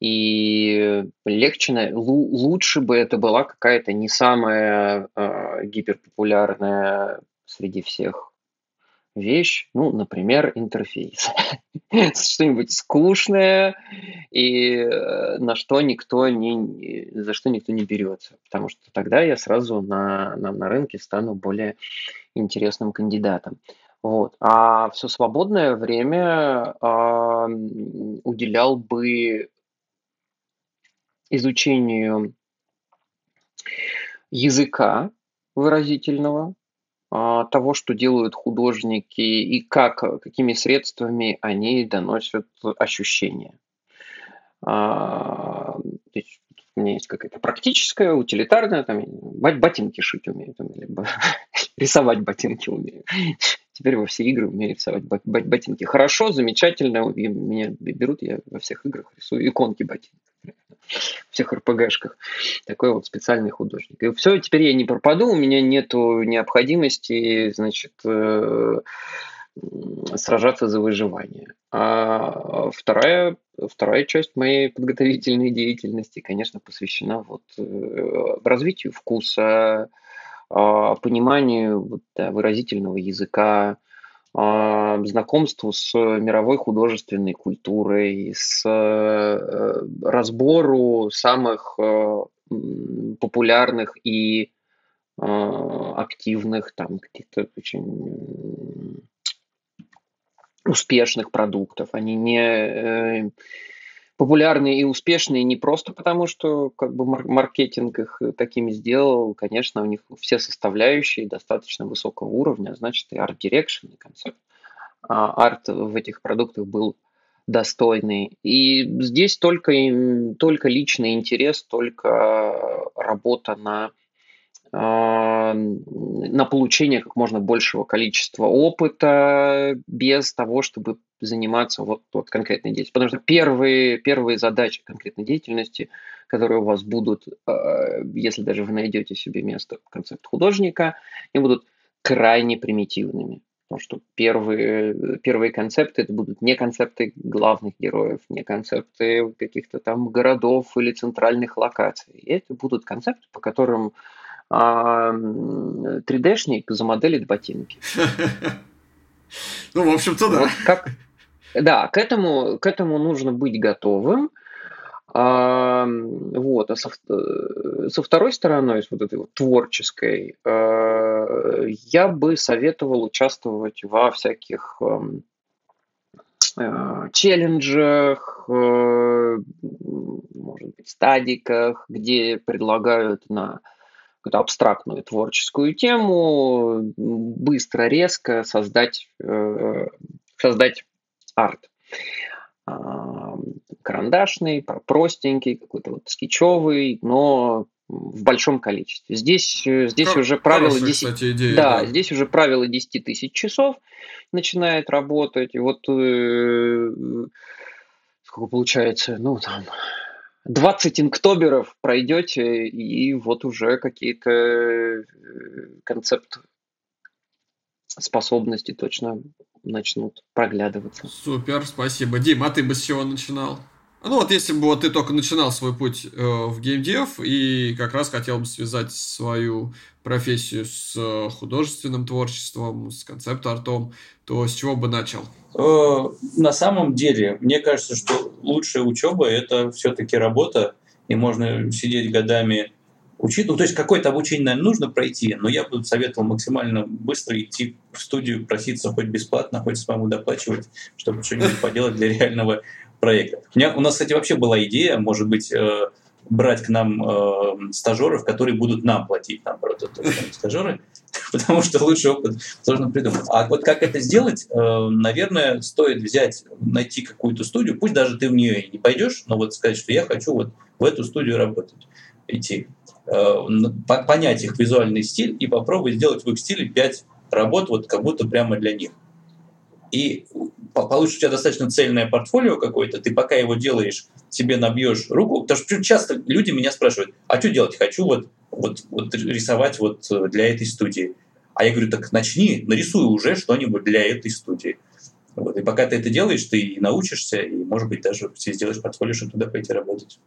И легче, лучше бы это была какая-то не самая э, гиперпопулярная среди всех вещь, ну, например, интерфейс. <laughs> Что-нибудь скучное и э, на что никто не, за что никто не берется, потому что тогда я сразу на, на, на рынке стану более интересным кандидатом. Вот. А все свободное время а, уделял бы изучению языка выразительного, того, что делают художники и как, какими средствами они доносят ощущения. А, у меня есть какая-то практическая, утилитарная, там, ботинки шить умею, там, либо <laughs> рисовать ботинки умею. Теперь во все игры умею рисовать ботинки. Хорошо, замечательно, меня берут, я во всех играх рисую иконки ботинок. Всех РПГшках. Такой вот специальный художник. И все, теперь я не пропаду, у меня нету необходимости, значит, э, сражаться за выживание. А вторая, вторая часть моей подготовительной деятельности, конечно, посвящена вот э, развитию вкуса, а, пониманию вот, выразительного языка, знакомству с мировой художественной культурой, с э, разбору самых э, популярных и активных, там, каких-то очень успешных продуктов. Они не э, популярные и успешные не просто потому, что как бы маркетинг их такими сделал. Конечно, у них все составляющие достаточно высокого уровня, значит, и art direction, и концепт. А арт в этих продуктах был достойный. И здесь только, только личный интерес, только работа на на получение как можно большего количества опыта без того, чтобы заниматься вот, вот конкретной деятельностью. Потому что первые, первые задачи конкретной деятельности, которые у вас будут, э, если даже вы найдете себе место концепт художника, они будут крайне примитивными. Потому что первые, первые концепты это будут не концепты главных героев, не концепты каких-то там городов или центральных локаций. Это будут концепты, по которым а 3D-шник замоделит ботинки. <laughs> Ну, в общем-то, да. Вот как, да, к этому, к этому нужно быть готовым. А, вот, а со, со второй стороны, с вот этой вот творческой, а, я бы советовал участвовать во всяких а, челленджах, а, может быть, стадиках, где предлагают на какую-то абстрактную творческую тему, быстро, резко создать, э, создать арт. А, карандашный, простенький, какой-то вот скетчевый, но в большом количестве. Здесь, э, здесь как, уже правило 10, кстати, идея, да, да, здесь уже правило 10 тысяч часов начинает работать. И вот э, сколько получается, ну там 20 инктоберов пройдете, и вот уже какие-то э, концепт способности точно начнут проглядываться. Супер, спасибо. Дим, а ты бы с чего начинал? Ну вот если бы вот ты только начинал свой путь э, в геймдев и как раз хотел бы связать свою профессию с э, художественным творчеством, с концепт-артом, то с чего бы начал? Э, на самом деле, мне кажется, что лучшая учеба это все-таки работа, и можно сидеть годами учить. Ну, то есть какое-то обучение, наверное, нужно пройти, но я бы советовал максимально быстро идти в студию, проситься хоть бесплатно, хоть самому доплачивать, чтобы что-нибудь поделать для реального проекта. У, меня, у нас, кстати, вообще была идея, может быть, э, брать к нам э, стажеров, которые будут нам платить, наоборот, стажеры, <laughs> потому что лучший опыт сложно придумать. А вот как это сделать, э, наверное, стоит взять, найти какую-то студию, пусть даже ты в нее не пойдешь, но вот сказать, что я хочу вот в эту студию работать, идти, э, понять их визуальный стиль и попробовать сделать в их стиле 5 работ, вот как будто прямо для них. И получишь у тебя достаточно цельное портфолио какое-то, ты пока его делаешь, себе набьешь руку, потому что часто люди меня спрашивают, а что делать? Хочу вот, вот, вот рисовать вот для этой студии. А я говорю, так начни, нарисуй уже что-нибудь для этой студии. Вот. И пока ты это делаешь, ты и научишься, и, может быть, даже сделаешь портфолио, чтобы туда пойти работать.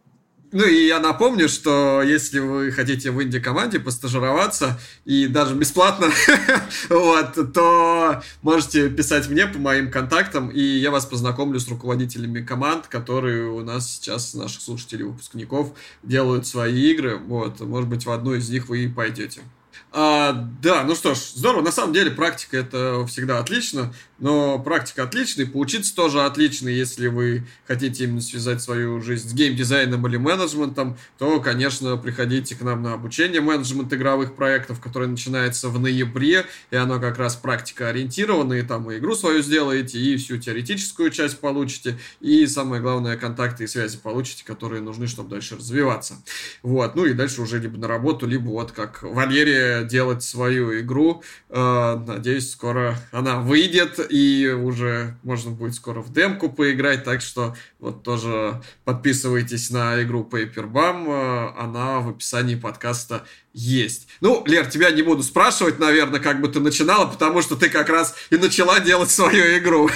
Ну и я напомню, что если вы хотите в инди-команде постажироваться и даже бесплатно, <laughs> вот, то можете писать мне по моим контактам, и я вас познакомлю с руководителями команд, которые у нас сейчас, наших слушателей, выпускников, делают свои игры. Вот, может быть, в одну из них вы и пойдете. А, да, ну что ж, здорово. На самом деле практика это всегда отлично, но практика отличная, и поучиться тоже отлично. Если вы хотите именно связать свою жизнь с геймдизайном или менеджментом, то, конечно, приходите к нам на обучение менеджмент игровых проектов, которое начинается в ноябре, и оно как раз практика ориентировано, и там и игру свою сделаете, и всю теоретическую часть получите, и самое главное, контакты и связи получите, которые нужны, чтобы дальше развиваться. Вот, ну и дальше уже либо на работу, либо вот как Валерия делать свою игру. Э, надеюсь, скоро она выйдет, и уже можно будет скоро в демку поиграть, так что вот тоже подписывайтесь на игру Paperbum, э, она в описании подкаста есть. Ну, Лер, тебя не буду спрашивать, наверное, как бы ты начинала, потому что ты как раз и начала делать свою игру.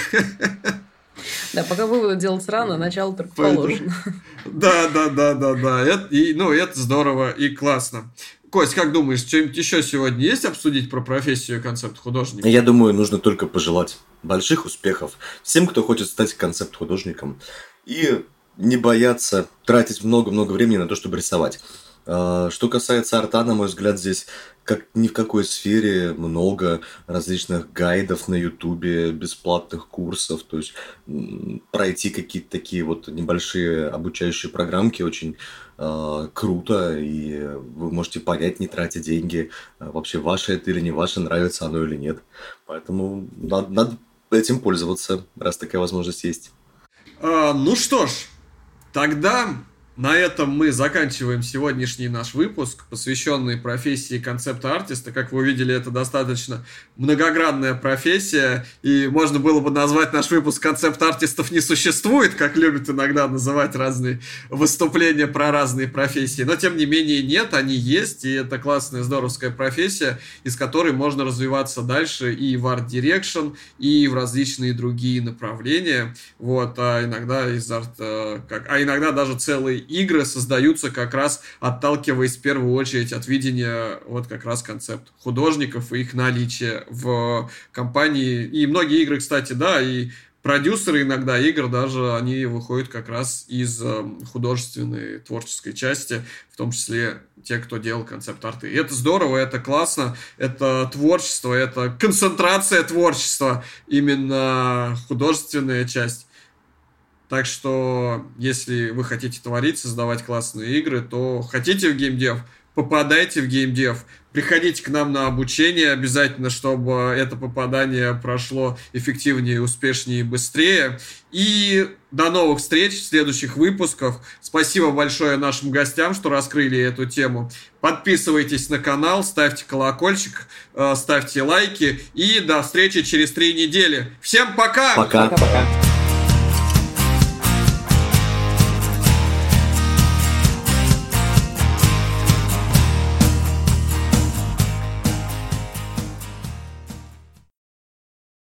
Да, пока выводы делать рано, начало только положено. Да, да, да, да, да. Это, и, ну, это здорово и классно. Кость, как думаешь, что-нибудь еще сегодня есть обсудить про профессию концепт-художника? Я думаю, нужно только пожелать больших успехов всем, кто хочет стать концепт-художником. И не бояться тратить много-много времени на то, чтобы рисовать. А, что касается арта, на мой взгляд, здесь как ни в какой сфере много различных гайдов на ютубе, бесплатных курсов, то есть пройти какие-то такие вот небольшие обучающие программки очень э, круто, и вы можете понять, не тратя деньги, а вообще ваше это или не ваше, нравится оно или нет. Поэтому надо, надо этим пользоваться, раз такая возможность есть. А, ну что ж, тогда на этом мы заканчиваем сегодняшний наш выпуск, посвященный профессии концепт-артиста. Как вы увидели, это достаточно многогранная профессия, и можно было бы назвать наш выпуск «Концепт-артистов не существует», как любят иногда называть разные выступления про разные профессии. Но, тем не менее, нет, они есть, и это классная, здоровская профессия, из которой можно развиваться дальше и в art direction, и в различные другие направления. Вот, а иногда из арт... Э, как, а иногда даже целые игры создаются как раз отталкиваясь в первую очередь от видения вот как раз концепт художников и их наличия в компании. И многие игры, кстати, да, и продюсеры иногда игр даже, они выходят как раз из э, художественной творческой части, в том числе те, кто делал концепт-арты. И это здорово, это классно, это творчество, это концентрация творчества, именно художественная часть. Так что, если вы хотите творить, создавать классные игры, то хотите в геймдев, попадайте в геймдев, приходите к нам на обучение обязательно, чтобы это попадание прошло эффективнее, успешнее и быстрее. И до новых встреч в следующих выпусках. Спасибо большое нашим гостям, что раскрыли эту тему. Подписывайтесь на канал, ставьте колокольчик, э, ставьте лайки. И до встречи через три недели. Всем пока! Пока! Пока-пока.